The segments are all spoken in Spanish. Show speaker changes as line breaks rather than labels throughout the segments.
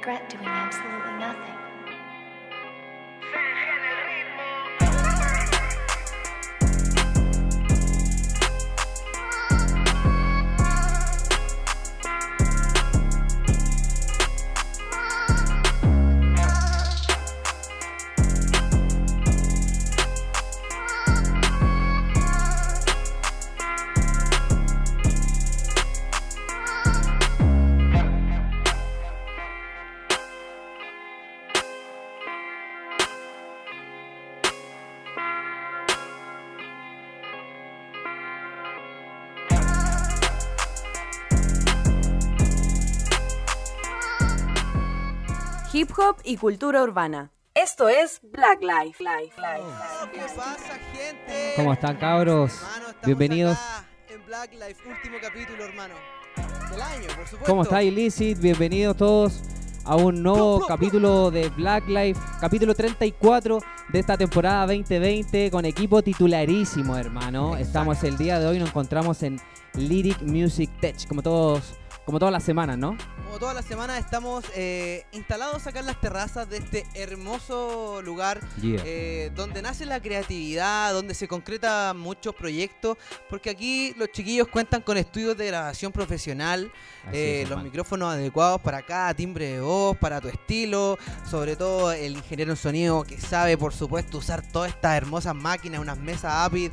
regret doing absolutely nothing.
Y cultura urbana. Esto es Black Life. Life, Life.
¿Qué pasa, gente?
¿Cómo están, cabros?
Hermano,
Bienvenidos.
en Black Life, último capítulo, hermano. Del año, por supuesto.
¿Cómo está Illicit? Bienvenidos todos a un nuevo capítulo de Black Life, capítulo 34 de esta temporada 2020 con equipo titularísimo, hermano. Estamos el día de hoy, nos encontramos en Lyric Music Tech, como todos, como todas las semanas, ¿no?
Como todas las semanas estamos eh, instalados acá en las terrazas de este hermoso lugar
Yeah.
eh, donde nace la creatividad, donde se concreta muchos proyectos, porque aquí los chiquillos cuentan con estudios de grabación profesional, eh,
es,
los micrófonos adecuados para cada timbre de voz, para tu estilo, sobre todo el ingeniero en sonido que sabe, por supuesto, usar todas estas hermosas máquinas, unas mesas Apid.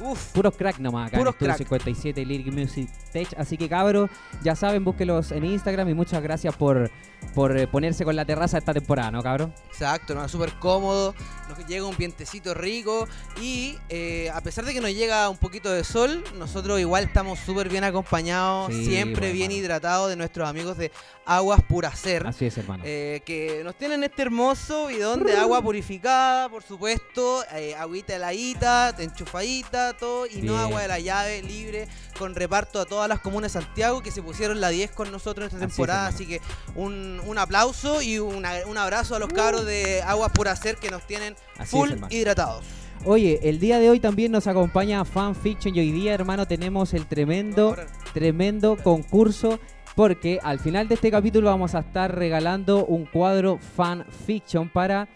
Uf,
Puros crack nomás acá
Puros
en
crack.
57 Lyric Music Tech. Así que cabros, ya saben, búsquelos en Instagram y muchas gracias por, por eh, ponerse con la terraza esta temporada, ¿no, cabros?
Exacto, ¿no? súper cómodo, nos llega un vientecito rico y eh, a pesar de que nos llega un poquito de sol, nosotros igual estamos súper bien acompañados,
Sí,
siempre
pues,
bien
hermano.
hidratados de nuestros amigos de Aguas Pura Ser.
Así es, hermano.
eh, que nos tienen este hermoso bidón de agua purificada, por supuesto, eh, agüita heladita, enchufadita, todo, y no
Bien.
agua de la llave, libre, con reparto a todas las comunas de Santiago que se pusieron la 10 con nosotros esta
Así es,
temporada. Así, que un, un aplauso y una- un abrazo a los cabros de Aguas Pura Ser que nos tienen
Así
full hidratados.
Oye, el día de hoy también nos acompaña Fanfiction y hoy día, hermano, tenemos el tremendo, tremendo concurso porque al final de este capítulo vamos a estar regalando un cuadro Fanfiction para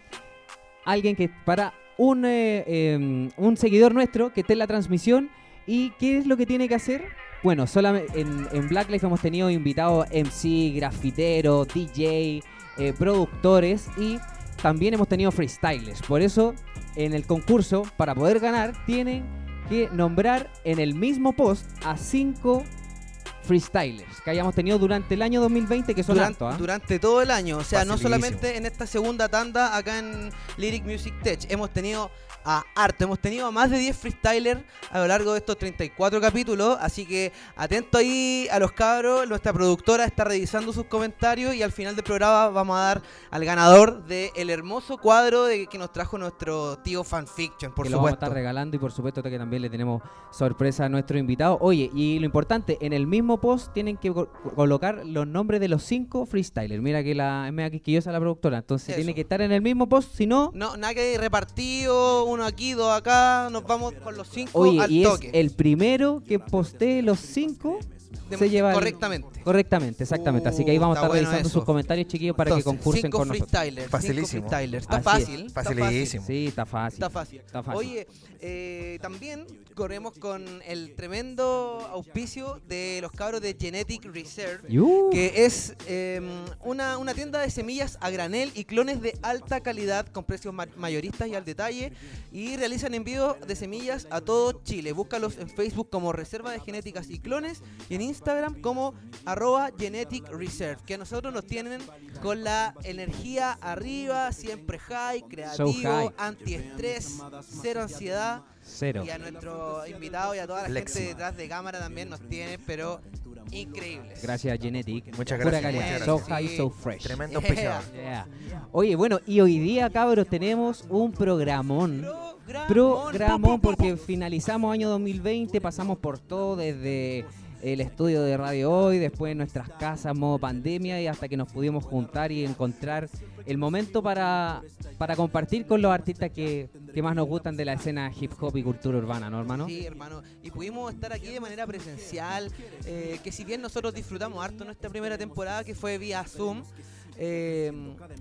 alguien que, para un, eh, eh, un seguidor nuestro que esté en la transmisión y qué es lo que tiene que hacer. Bueno, solamente en, en Black Life hemos tenido invitados MC, grafiteros, DJ, eh, productores y también hemos tenido freestylers. Por eso, en el concurso, para poder ganar, tienen que nombrar en el mismo post a cinco freestylers que hayamos tenido durante el año 2020, que son
Durante,
¿ah?
durante todo el año, o sea, no solamente en esta segunda tanda acá en Lyric Music Tech, hemos tenido a harto, hemos tenido a más de 10 freestylers a lo largo de estos 34 capítulos, así que atento ahí a los cabros, nuestra productora está revisando sus comentarios y al final del programa vamos a dar al ganador del hermoso cuadro de, que nos trajo nuestro tío Fanfiction, por
que lo vamos a
supuesto.
estar regalando y por supuesto que también le tenemos sorpresa a nuestro invitado. Oye, y lo importante, en el mismo post tienen que co- colocar los nombres de los cinco freestylers. Mira que la es mega quisquillosa la productora, entonces
Eso.
tiene que estar en el mismo post, si no...
No, nada que repartido, uno aquí, dos acá, nos vamos con los cinco
Oye,
al
y
toque.
es el primero que postee los cinco
De-
se lleva el-
correctamente.
Correctamente, exactamente. Así que ahí
Uh,
vamos a estar
bueno
revisando
eso.
sus comentarios, chiquillos, para
Entonces,
que concursen
cinco
con nosotros.
Facilísimo.
Cinco freestylers. Está fácil.
es.
Está
Facilísimo.
Sí, está fácil.
Está fácil.
Está fácil.
Oye, eh, también corremos con el tremendo auspicio de los cabros de Genetic Reserve. Que es eh, una, una tienda de semillas a granel y clones de alta calidad con precios ma- mayoristas y al detalle. Y realizan envíos de semillas a todo Chile. Búscalos en Facebook como Reserva de Genéticas y Clones y en Instagram como arroba Genetic Reserve. Que a nosotros nos tienen con la energía arriba, siempre high, creativo,
high.
antiestrés, cero ansiedad.
Cero.
Y a nuestro invitado y a toda la gente detrás de cámara también nos tiene, pero increíbles.
Gracias, Genetic.
Muchas
Pura
gracias,
calidad.
muchas
So
gracias.
high, so fresh.
Tremendo
Yeah.
auspiciador.
Yeah. Oye, bueno, y hoy día, cabros, tenemos un programón. Programón, porque finalizamos año 2020, pasamos por todo desde el estudio de Radio Hoy, después nuestras casas, modo pandemia, y hasta que nos pudimos juntar y encontrar el momento para, para compartir con los artistas que, que más nos gustan de la escena hip hop y cultura urbana, ¿no, hermano?
Sí, hermano. Y pudimos estar aquí de manera presencial, eh, que si bien nosotros disfrutamos harto nuestra primera temporada, que fue vía Zoom, eh,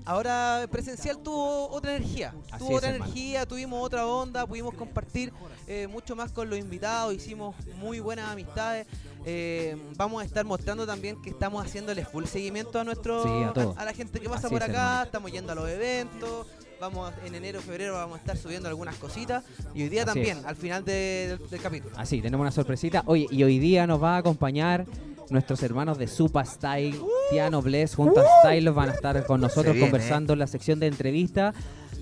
ahora presencial tuvo otra energía.
Así
tuvo
es,
otra
hermano.
energía, tuvimos otra onda, pudimos compartir eh, mucho más con los invitados, hicimos muy buenas amistades. Eh, vamos a estar mostrando también que estamos haciéndole full seguimiento a nuestro
Sí, a todo.
la gente que pasa
Así
por
es,
acá,
hermano.
estamos yendo a los eventos. Vamos a- en enero, febrero vamos a estar subiendo algunas cositas y hoy día
Así
también,
es.
al final de- del, del capítulo.
Así, tenemos una sorpresita. Oye, y hoy día nos va a acompañar nuestros hermanos de Supa Style, Tiano Bless, junto a Style, van a estar con nosotros
viene.
conversando en la sección de entrevista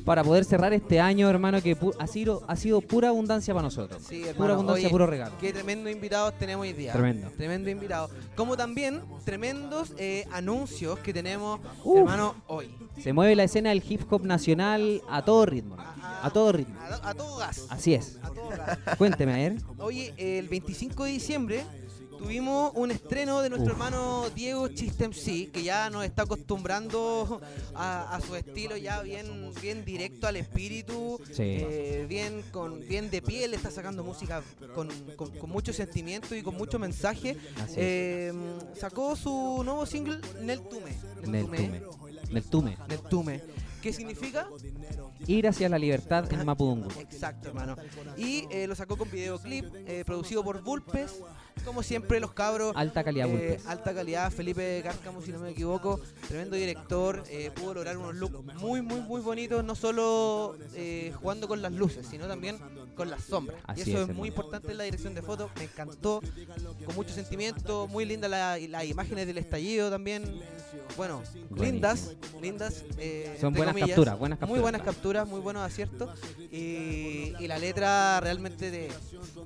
para poder cerrar este año, hermano, que pu- ha sido, ha sido pura abundancia para nosotros.
Sí,
pura
hermano.
abundancia,
Oye,
puro regalo.
Qué tremendo invitados tenemos hoy día.
Tremendo.
Tremendo invitado. Como también tremendos eh, anuncios que tenemos,
Uf.
hermano, hoy.
Se mueve la escena del hip hop nacional a todo ritmo, hermano, a todo ritmo.
A, a todo gas.
Así es.
A todo gas.
Cuénteme, a ver.
Oye, el 25 de diciembre tuvimos un estreno de nuestro
Uf.
hermano Diego Chistem C, que ya nos está acostumbrando a, a su estilo ya bien, bien directo al espíritu,
Sí.
eh, bien con bien de piel, está sacando música con, con- con mucho sentimiento y con mucho mensaje. Eh, sacó su nuevo single Nel Tume.
Nel tume. Nel tume.
Nel Tume. ¿Qué significa?
Ir hacia la libertad en Mapudungun.
Exacto, hermano. Y eh, lo sacó con videoclip, eh, producido por Vulpes. Como siempre, los cabros.
Alta calidad,
eh, alta calidad, Felipe Cárcamo, si no me equivoco. Tremendo director. eh, pudo lograr unos looks muy, muy, muy bonitos. No solo eh, jugando con las luces, sino también con las sombras.
Así
y eso
es,
muy importante en la dirección de fotos. Me encantó. Con mucho sentimiento. Muy linda la- las imágenes del estallido también. Bueno,
Buenísimo.
lindas. Lindas. eh,
Son buenas
comillas.
capturas, buenas
Muy
capturas.
buenas capturas, muy buenos aciertos. Y, y la letra realmente te,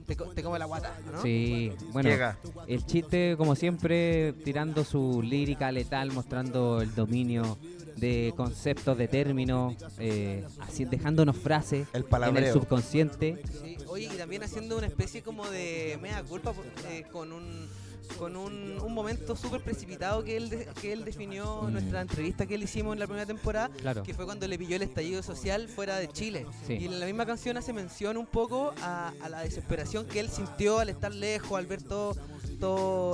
te, te come la guata, ¿no?
Sí, bueno,
Llega.
el chiste, como siempre, tirando su lírica letal, mostrando el dominio de conceptos, de términos, eh, así, dejándonos frases
El
en el subconsciente.
Sí, Oye, y también haciendo una especie como de mea culpa eh, con un con un, un momento súper precipitado que él de- que él definió en nuestra entrevista que le hicimos en la primera temporada,
Claro.
que fue cuando le pilló el estallido social fuera de Chile.
Sí.
Y en la misma canción hace mención un poco a, a la desesperación que él sintió al estar lejos, al ver todo,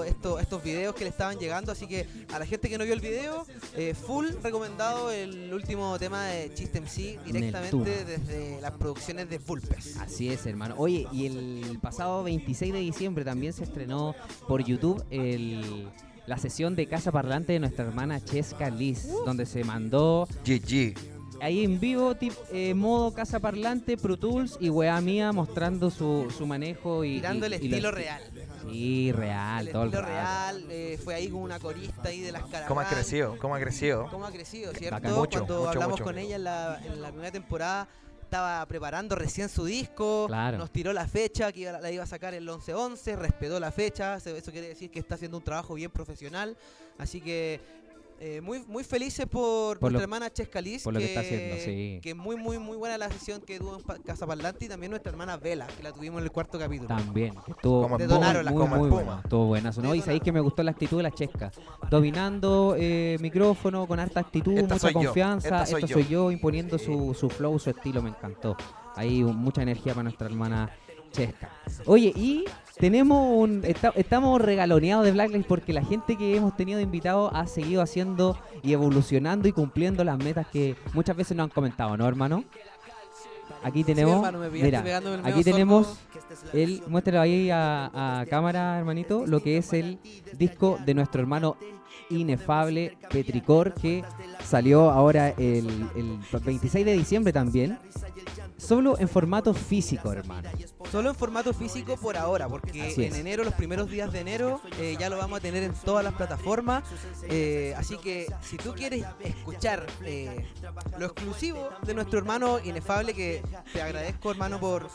esto, estos videos que le estaban llegando. Así que a la gente que no vio el video, eh, full recomendado el último tema de Chiste MC directamente desde las producciones de Vulpes.
Así es, hermano. Oye, y el pasado 26 de diciembre también se estrenó por YouTube el, la sesión de Casa Parlante de nuestra hermana Chesca Liz, donde se mandó
GG.
Ahí en vivo, tip, eh, modo Casa Parlante, Pro Tools y weá mía mostrando su, su manejo y.
Tirando
y-
el estilo real.
Sí, real,
el
todo el
estilo real, eh, fue ahí con una corista ahí de las caras.
¿Cómo ha crecido? ¿Cómo ha crecido?
¿Cómo ha crecido, cierto?
Bacán.
Mucho,
Cuando
mucho,
hablamos
mucho.
con ella en la, en la primera temporada, estaba preparando recién su disco,
Claro.
nos tiró la fecha, que iba- la iba a sacar el 11-11, respetó la fecha, eso quiere decir que está haciendo un trabajo bien profesional, así que eh, muy muy felices por,
Por
nuestra
lo-
hermana Chesca Liz,
por lo que está haciendo, sí.
que muy muy muy buena la sesión que tuvo en Pa- Casa Parlante y también nuestra hermana Vela, que la tuvimos en el cuarto capítulo.
También, que estuvo
Como
muy, muy,
como
muy bueno. Estuvo buena. ¿no? Y sabéis que me gustó la actitud de la chesca. Dominando eh, micrófono, con harta actitud,
Esta
mucha confianza.
esta soy
Esto
yo.
soy yo, imponiendo su, su flow, su estilo, me encantó. Ahí un- mucha energía para nuestra hermana Chesca. Oye, y tenemos un. esta- estamos regaloneados de Blacklight porque la gente que hemos tenido invitado ha seguido haciendo y evolucionando y cumpliendo las metas que muchas veces nos han comentado, ¿no, hermano? Aquí tenemos.
hermano,
mira, aquí tenemos
sorbo.
el, muéstralo ahí a, a cámara, hermanito, lo que es el disco de nuestro hermano inefable Petricor, que salió ahora el, el 26 de diciembre también, solo en formato físico, hermano.
Solo en formato físico por ahora, porque en enero, los primeros días de enero, eh, ya lo vamos a tener en todas las plataformas. eh, así que si tú quieres escuchar eh, lo exclusivo de nuestro hermano inefable, que te agradezco hermano por,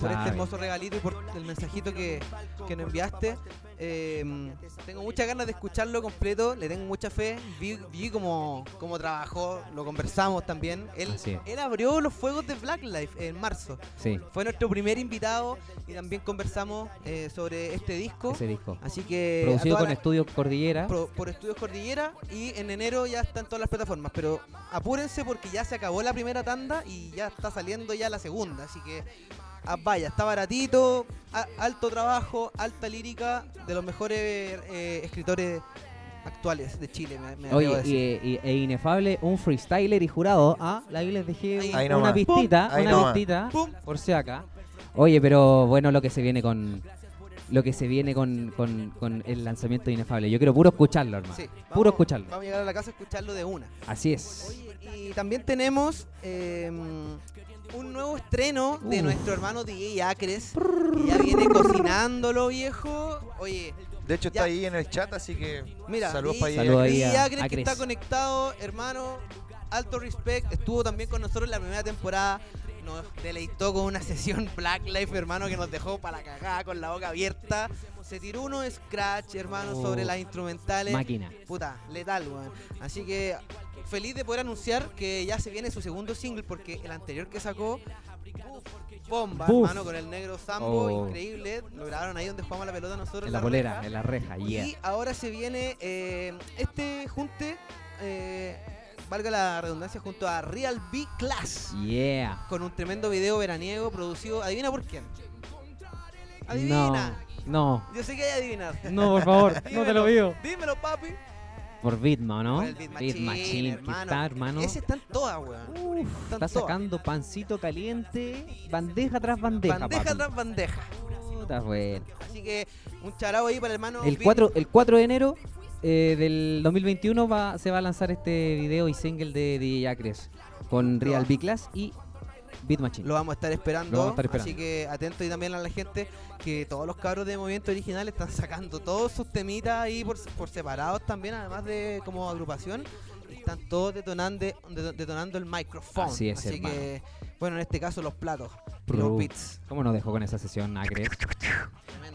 por este hermoso regalito y por el mensajito que, que nos enviaste. Eh, tengo muchas ganas de escucharlo completo, le tengo mucha fe. Vi, vi cómo, cómo trabajó, lo conversamos también. Él, abrió los fuegos de Black Life en marzo.
Sí,
Fue nuestro primer invitado y también conversamos eh, sobre este disco.
ese disco.
Así que
Producido con
la-
Estudio Cordillera.
pro- por Estudios Cordillera y en enero ya está en todas las plataformas. Pero apúrense porque ya se acabó la primera tanda y ya está saliendo ya la segunda. Así que ah, vaya, está baratito, a- alto trabajo, alta lírica de los mejores eh, escritores actuales de Chile, me, me
Oye, y, y- e inefable, un freestyler y jurado. Ah, ahí les dejé
Ahí.
una
nomás.
pistita, una
nomás.
pistita,
Pum.
por si acá. Oye, pero bueno, lo que se viene con lo que se viene con, con- con el lanzamiento de Inefable. Yo quiero puro escucharlo, hermano.
Sí,
Puro escucharlo.
Vamos a llegar a la casa a escucharlo de una.
Así es.
Oye, y también tenemos eh, un nuevo estreno de
Uf.
nuestro hermano DJ Acres, que ya viene cocinándolo, viejo. Oye,
De hecho,
Ya.
está ahí en el chat, así que
mira,
saludos
DJ
para
ahí
DJ
a-
Acres que está conectado, hermano. Alto respect, estuvo también con nosotros en la primera temporada. Nos deleitó con una sesión Black Life, hermano, que nos dejó para la cagada con la boca abierta. Se tiró uno scratch, hermano,
Oh.
sobre las instrumentales.
Máquina.
Puta, letal, weón. Así que feliz de poder anunciar que ya se viene su segundo single porque el anterior que sacó, bomba,
Buf.
hermano, con el negro Sambo,
Oh.
increíble. Lo grabaron ahí donde jugamos la pelota nosotros.
En la
reja.
polera, en la reja, yeah.
Y ahora se viene eh, este junte, eh, valga la redundancia, junto a Real B Class.
Yeah.
Con un tremendo video veraniego producido, adivina por quién. Adivina.
No,
Yo sé que hay que adivinar.
no, no, por favor, no te lo digo.
Dímelo, papi.
Por Bitma, ¿no?
Beat Machine,
que
hermano.
está, hermano.
Ese está en todas, weón.
Uf, está sacando pancito caliente, bandeja tras bandeja.
bandeja
papi.
tras bandeja.
Puta, bueno.
Así que un charao ahí para el hermano.
El
Bill.
4, el 4 de enero eh, del 2021 va, se va a lanzar este video y single de DJ Acres con Real B Class y Beat Machine.
Lo vamos a estar esperando.
Lo vamos a estar esperando.
Así que atento y también a la gente que todos los cabros de Movimiento Original están sacando todos sus temitas ahí por, por separados también, además de como agrupación. Están todos detonando, de- detonando el micrófono.
Así es, hermano.
que, bueno, en este caso los platos, y
Pru.
los beats.
¿Cómo nos dejó con esa sesión?
Tremendo.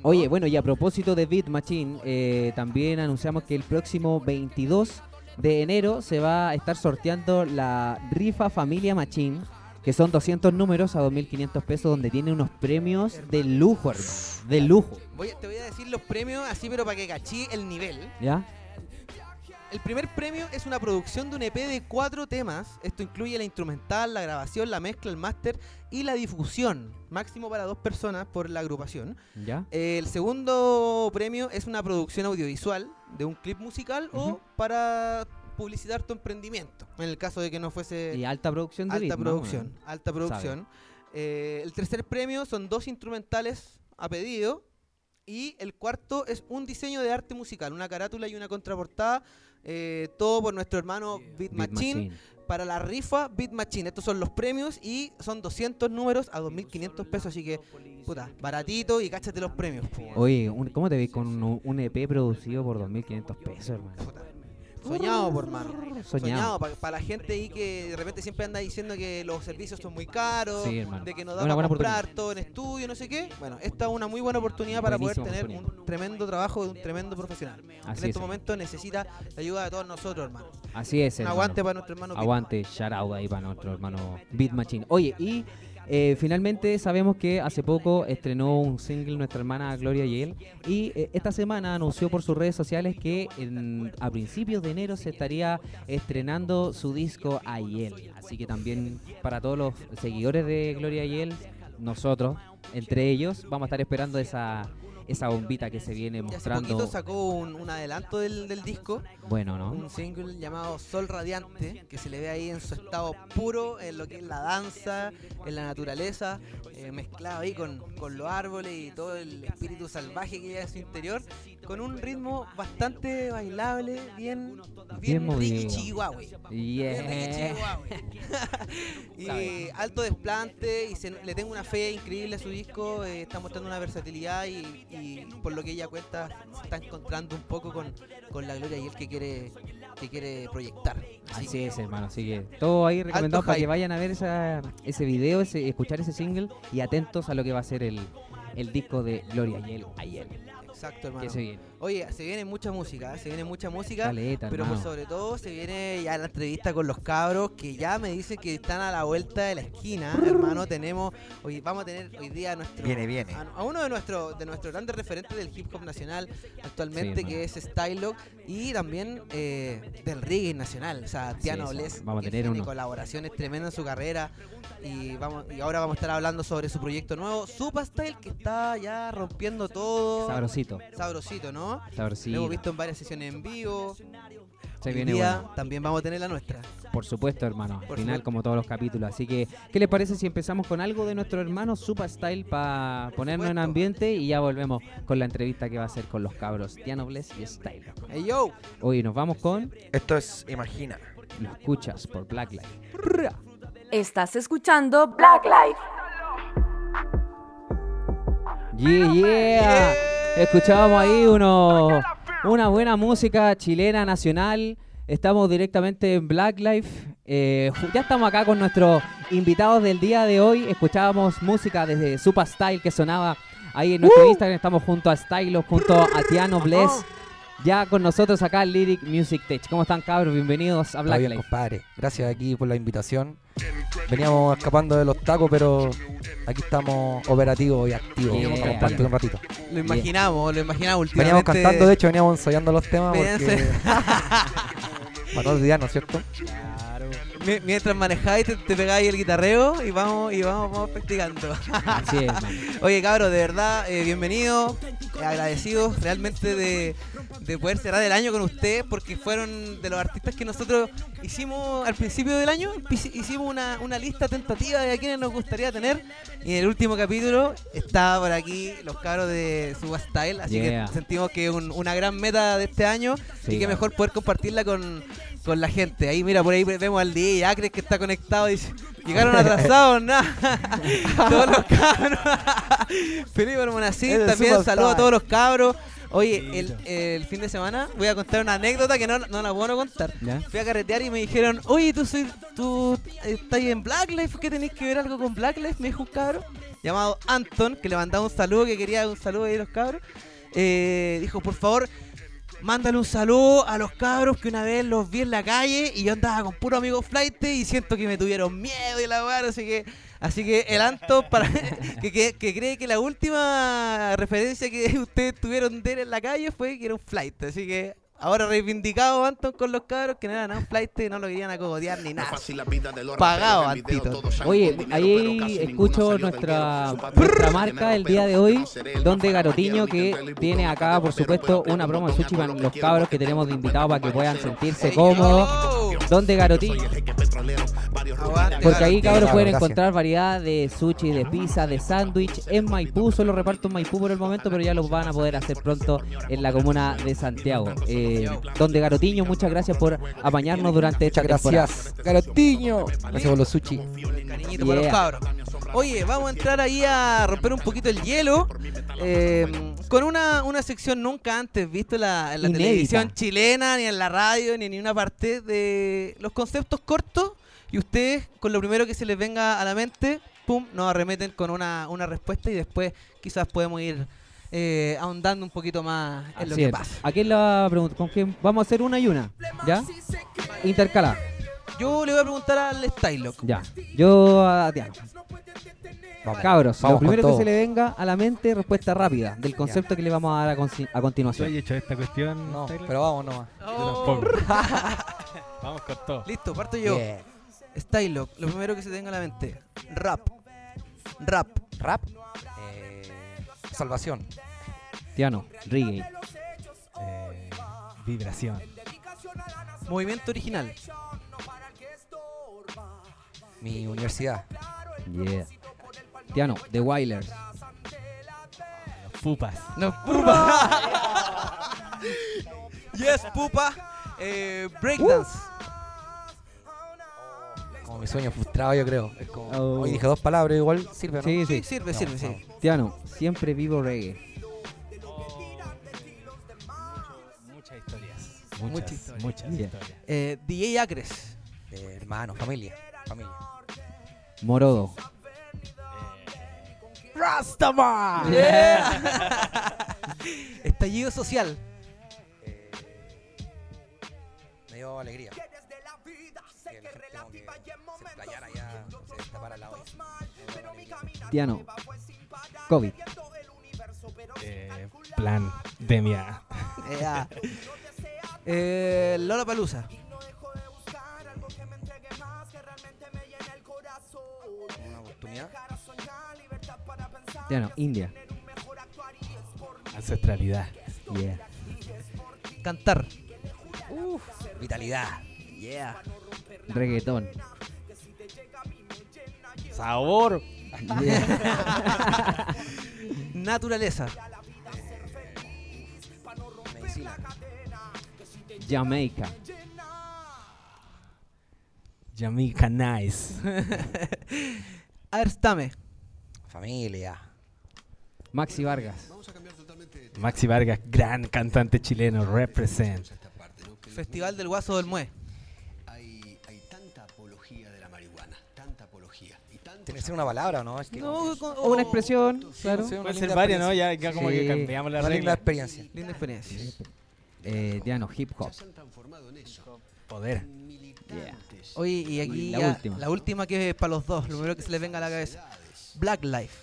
Oye, bueno, y a propósito de Beat Machine, eh, también anunciamos que el próximo 22 de enero se va a estar sorteando la rifa Familia Machine, que son 200 números a 2.500 pesos, donde tiene unos premios de lujo, hermano. De lujo.
Voy a- te voy a decir los premios así, pero para que cachí el nivel.
¿Ya?
El primer premio es una producción de un EP de cuatro temas. Esto incluye la instrumental, la grabación, la mezcla, el máster y la difusión. Máximo para dos personas por la agrupación.
¿Ya?
El segundo premio es una producción audiovisual de un clip musical
Ujú.
o para publicitar tu emprendimiento. En el caso de que no fuese
Y alta producción de
alta producción.
Bueno.
Alta producción. Eh, el tercer premio son dos instrumentales a pedido. Y el cuarto es un diseño de arte musical, una carátula y una contraportada. eh, todo por nuestro hermano Beat,
Beat
Machine, para la rifa Beat Machine. Estos son los premios y son 200 números a 2.500 pesos. Así que, puta, baratito y cáchate los premios.
Oye, un- ¿cómo te ves con un, un EP producido por 2.500 pesos, hermano?
Puta, Soñado, por mano.
Soñado.
Soñado, para la gente ahí que de repente siempre anda diciendo que los servicios son muy caros,
Sí,
de que no
Es
da
una
para
buena
comprar todo en estudio, no sé qué. Bueno, esta es una muy buena oportunidad para poder tener un tremendo trabajo de un tremendo profesional.
Así
en
es.
estos momentos necesita la ayuda de todos nosotros, hermano.
Así es,
Un
hermano.
aguante para nuestro hermano.
Aguante, shout out ahí para nuestro hermano Beat Machine. Oye, y eh, finalmente sabemos que hace poco estrenó un single nuestra hermana Gloria Yel y eh, esta semana anunció por sus redes sociales que en- a principios de enero se estaría estrenando su disco Ayel. Así que también para todos los seguidores de Gloria Yel, nosotros, entre ellos, vamos a estar esperando esa, esa bombita que se viene
Y hace
mostrando.
poquito sacó un, un adelanto del, del disco,
Bueno, ¿no?
un single llamado Sol Radiante, que se le ve ahí en su estado puro, en lo que es la danza, en la naturaleza, eh, mezclado ahí con, con los árboles y todo el espíritu salvaje que hay en su interior, con un ritmo bastante bailable, bien, bien,
Bien movido.
Ricky Chihuahua.
Yeah.
Y alto desplante y se- le tengo una fe increíble a su disco, eh, está mostrando una versatilidad y, y por lo que ella cuenta se está encontrando un poco con, con la gloria y él que quiere que quiere proyectar. Así
Así es, hermano. Así que todo ahí recomendado para que vayan a ver esa, ese video, ese, escuchar ese single y atentos a lo que va a ser el, el disco de Gloria Yel ayer.
Exacto, hermano.
Que se viene.
Oye, se viene mucha música, ¿eh? se viene mucha música.
Caleta,
Pero por
hermano.
sobre todo se viene ya la entrevista con los cabros que ya me dicen que están a la vuelta de la esquina, hermano. Tenemos, hoy vamos a tener hoy día a nuestro
Viene, viene.
A, a uno de nuestros de nuestros grandes referentes del hip hop nacional actualmente
Sí,
que es Stylo y también eh, del reggae nacional, o sea, Tiano
sí, vamos a tener
tiene
uno.
colaboraciones tremendas en su carrera y vamos y ahora vamos a estar hablando sobre su proyecto nuevo, Supa Style, que está ya rompiendo todo.
Sabrosito.
Sabrosito, ¿no? ¿No? Lo hemos visto en varias sesiones en vivo.
Se
Hoy
viene
día
bueno.
también vamos a tener la nuestra.
Por supuesto, hermano. Al
Por
final,
supuesto.
como todos los capítulos. Así que, ¿qué les parece si empezamos con algo de nuestro hermano Super Style para ponernos en ambiente y ya volvemos con la entrevista que va a ser con los cabros Diano Bless y Style?
Hey yo,
Hoy nos vamos con
Esto es Imagina.
Lo escuchas por Blacklight.
Estás escuchando Black Life.
Yeah, yeah. Escuchábamos ahí uno, una buena música chilena nacional. Estamos directamente en Black Life. Eh, ya estamos acá con nuestros invitados del día de hoy. Escuchábamos música desde Super Style que sonaba ahí en nuestro Instagram. Estamos junto a Stylo, junto a Tiano Bless. Ya con nosotros acá Lyric Music Tech. ¿Cómo están cabros? Bienvenidos a
Está
Black
bien,
Life.
compadre. Gracias aquí por la invitación. Veníamos escapando de los tacos, pero aquí estamos operativos y activos.
Yeah, yeah.
compartir un ratito.
lo imaginamos, lo imaginamos
Veníamos
últimamente.
cantando, de hecho, veníamos ensayando los temas porque... Para no olvidarnos, ¿cierto?
Mi- Mientras manejáis, te, te pegáis el guitarreo y vamos, y vamos, vamos practicando.
Así es, man.
Oye, cabros, de verdad, eh, bienvenidos, eh, agradecidos realmente de, de poder cerrar el año con ustedes, porque fueron de los artistas que nosotros hicimos al principio del año, hicimos una, una lista tentativa de a quienes nos gustaría tener, y en el último capítulo estaba por aquí los cabros de Suba Style, así
Yeah.
que sentimos que es un- una gran meta de este año,
Sí.
y que mejor poder compartirla con, con la gente. Ahí, mira, por ahí vemos al DJ Acres que está conectado dice, llegaron atrasados, nada. todos los cabros. Felipe
el
también, saludos a todos los cabros. Oye, el, el fin de semana voy a contar una anécdota que no, no la puedo contar.
¿Ya?
Fui a carretear y me dijeron, oye, tú soy, tú estás en Blacklife, ¿qué tenéis que ver algo con Blacklife? Me dijo un cabro llamado Anton, que le mandaba un saludo, que quería un saludo ahí a los cabros. Eh, dijo, por favor, mándale un saludo a los cabros que una vez los vi en la calle y yo andaba con puro amigo flight y siento que me tuvieron miedo y la weá, así que así que el Anton para que, que- que cree que la última referencia que ustedes tuvieron de él en la calle fue que era un flight, así que ahora reivindicado Anton con los cabros que no eran un flight y no lo querían acogotear ni nada. Pagado, Antito.
Oye, ahí escucho nuestra, nuestra marca el día de hoy, Donde Garotiño, que tiene acá, por supuesto, una promo de sushi para los cabros que tenemos de invitados para que puedan sentirse cómodos. Donde Garotiño,
Aguante,
porque ahí, cabros, pueden
gracias.
encontrar variedad de sushi, de pizza, de sándwich en Maipú. Solo reparto en Maipú por el momento, pero ya los van a poder hacer pronto en la comuna de Santiago. Eh, donde Garotiño, muchas gracias por apañarnos durante esta
Muchas
temporada.
gracias. Garotiño. Gracias por los sushi.
cariñito para los
Yeah.
cabros. Oye, vamos a entrar ahí a romper un poquito el hielo eh, con una, una sección nunca antes visto en la, en la
Inédita.
televisión chilena, ni en la radio, ni en ninguna parte de los conceptos cortos. Y ustedes, con lo primero que se les venga a la mente, pum, nos arremeten con una, una respuesta y después quizás podemos ir eh, ahondando un poquito más en lo que
es.
pasa.
¿A quién la pregunta? ¿Con quién? Vamos a hacer una y una. ¿Ya? Intercalada.
Yo le voy a preguntar al Stylock.
Ya. Yo a.
Vamos.
Cabros,
Vamos
lo
con
primero que se le venga a la mente, respuesta rápida del concepto que le vamos a dar a, consi- a
¿Tú has
continuación.
hecho esta cuestión?
No,
Taylor?
pero vamos nomás.
Oh.
Yo tampoco. Vamos con todo.
Listo, parto yo.
Yeah.
Stylock, lo primero que se tenga a la mente. Rap. Rap.
Rap. Eh, salvación.
Tiano, reggae.
Eh, vibración.
Movimiento original.
Mi universidad.
Yeah. Tiano, The Wailers.
Los pupas.
No, pupa. yes, pupa. Eh, breakdance.
Como mi sueño frustrado, yo creo. Es como,
Oh.
Hoy dije dos palabras, igual sirve, ¿no?
Sí,
Sí,
sí.
sirve,
No,
sirve,
no.
sí.
Tiano, siempre vivo reggae.
Muchas historias.
Muchas
Muchas,
historias.
muchas
Yeah.
historias.
Eh, DJ Acres.
Eh, hermano, familia. Familia.
Morodo.
¡Rastaman!
Estallido social.
Eh, me dio alegría. Que la gente como que se explayara ya, no se destapara la olla. Me dio alegría.
Tiano, COVID.
Eh, plan Demia.
Eh, ah. eh, Lola Palusa.
Una oportunidad.
Tiano, India.
Ancestralidad.
Yeah.
Cantar.
Vitalidad.
Yeah.
Reggaetón.
Sabor.
Naturaleza.
Medicina.
Jamaica.
Jamaica Nice.
Arstame.
Familia.
Maxi Vargas.
Maxi Vargas, gran cantante chileno, represent.
Festival del Guaso del Mue.
Hay, hay tanta apología de la marihuana, tanta apología. Y tanto
Tiene que ser una palabra, ¿o ¿no? Es que
No, con-
O una expresión, claro.
sí, una
Puede
linda
ser varias, ¿no?
experiencia.
Ya, ya como
Sí.
que cambiamos la
Una linda
regla.
experiencia.
Linda experiencia.
Eh, Diano, hip hop.
Poder.
Militantes.
Oye, y aquí
La
ya-
última.
la última que es para los dos, lo primero que se les venga a la cabeza. Black Life.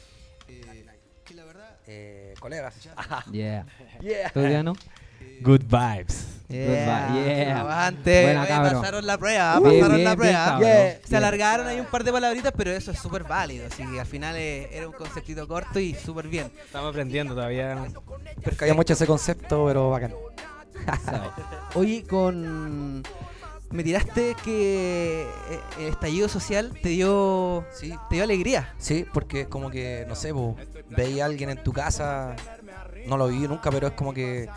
eh, que la verdad,
Eh, colegas.
Yeah.
Yeah.
¿Tú, Diano?
Good vibes.
Yeah.
yeah.
Avante.
Buena,
Oye,
cabro.
pasaron la prueba,
Bien,
pasaron
bien,
la
bien,
prueba.
cabro.
Yeah. Se
Bien.
alargaron ahí un par de palabritas, pero eso es súper válido. Así que al final eh, era un conceptito corto y súper bien.
Estamos aprendiendo todavía.
Porque había mucho ese concepto, pero bacán.
Oye, con. Me tiraste que eh, el estallido social te dio.
Sí.
Te dio alegría.
Sí, porque es como que, no sé, veis a alguien en tu casa, no lo viví nunca, pero es como que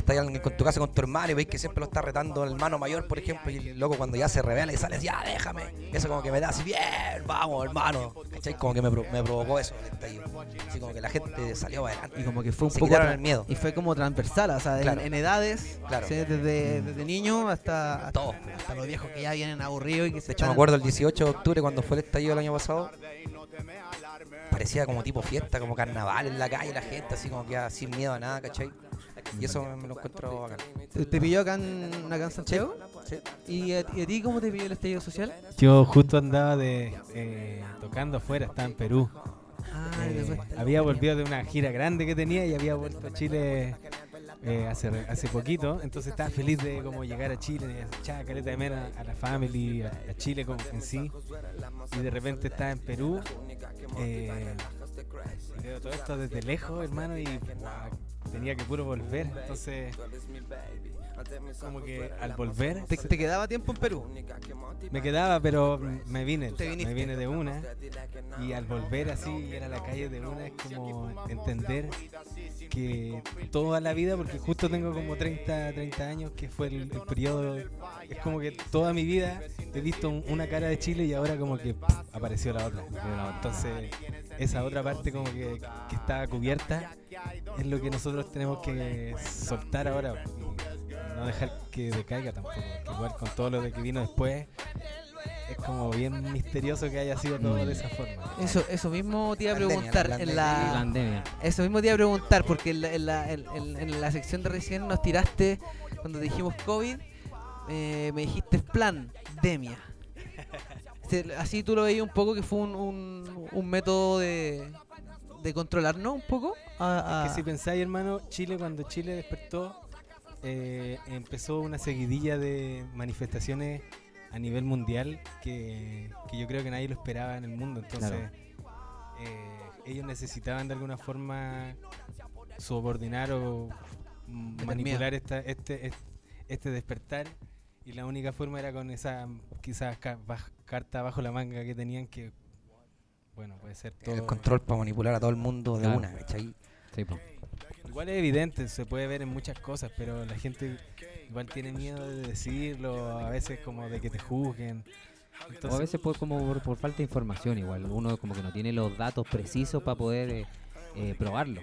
estás alguien con tu casa con tu hermano y veis que siempre lo está retando el hermano mayor, por ejemplo, y el loco cuando ya se revela y sale, ya déjame. Eso como que me da así, bien, vamos, hermano. ¿Cachai? Como que me, me provocó eso, el estallido. Así como que la gente salió para adelante.
Y como que fue un
Se
poco.
el miedo.
Y fue como transversal, o sea, en-
Claro.
en, edades,
Claro.
¿sí? desde, desde niño hasta, hasta,
Todos.
hasta los viejos que ya vienen aburridos y que se
De hecho, me acuerdo el 18 de octubre cuando fue el estallido el año pasado. Parecía como tipo fiesta, como carnaval en la calle, la gente así como que sin miedo a nada, ¿cachai? Y eso me, me lo encuentro bacán.
¿Te, pilló acá en, acá en Santiago? ¿Y a, y a ti cómo te pilló el estallido social?
Yo justo andaba de eh, tocando afuera, estaba en Perú.
Ay,
Eh, había volvido de una gira grande que tenía y había vuelto a Chile eh, hace, hace poquito. Entonces estaba feliz de como llegar a Chile, echaba caleta de mera a la family, a, a Chile como en sí. Y de repente estaba en Perú. eh, y veo todo esto desde lejos, hermano, y tenía que puro volver. Entonces, como que al volver,
¿Te, te quedaba tiempo en Perú?
me quedaba, pero me vine,
Te
me vine de una. Y al volver así, ir a la calle de una, es como entender que toda la vida, porque justo tengo como 30, 30 años, que fue el, el periodo, es como que toda mi vida he visto un- una cara de Chile y ahora como que pff, apareció la otra. Entonces, esa otra parte como que, que está cubierta es lo que nosotros tenemos que soltar ahora y no dejar que decaiga tampoco. porque igual con todo lo de que vino después, es como bien misterioso que haya sido todo de esa forma.
Eso, eso mismo te iba a
Pandemia,
preguntar en la,
Pandemia.
Eso mismo te iba a preguntar, porque en la, en la, en la sección de recién nos tiraste, cuando dijimos COVID, eh, me dijiste plan, demia. Se- Así tú lo veías un poco que fue un, un, un método de, de controlarnos un poco. a- a-
Que si pensáis, hermano, Chile, cuando Chile despertó, eh, empezó una seguidilla de manifestaciones a nivel mundial que, que yo creo que nadie lo esperaba en el mundo. Entonces,
Claro.
eh, ellos necesitaban de alguna forma subordinar o manipular esta, este, est- este despertar. Y la única forma era con esa quizás ca- baj- carta bajo la manga que tenían que, bueno, puede ser todo.
El control para manipular a todo el mundo de
Claro.
una, ¿cachai?
Sí, po.
Igual es evidente, se puede ver en muchas cosas, pero la gente igual tiene miedo de decirlo, a veces como de que te juzguen.
O a veces por, como por, por falta de información igual. Uno como que no tiene los datos precisos para poder eh, eh, probarlo.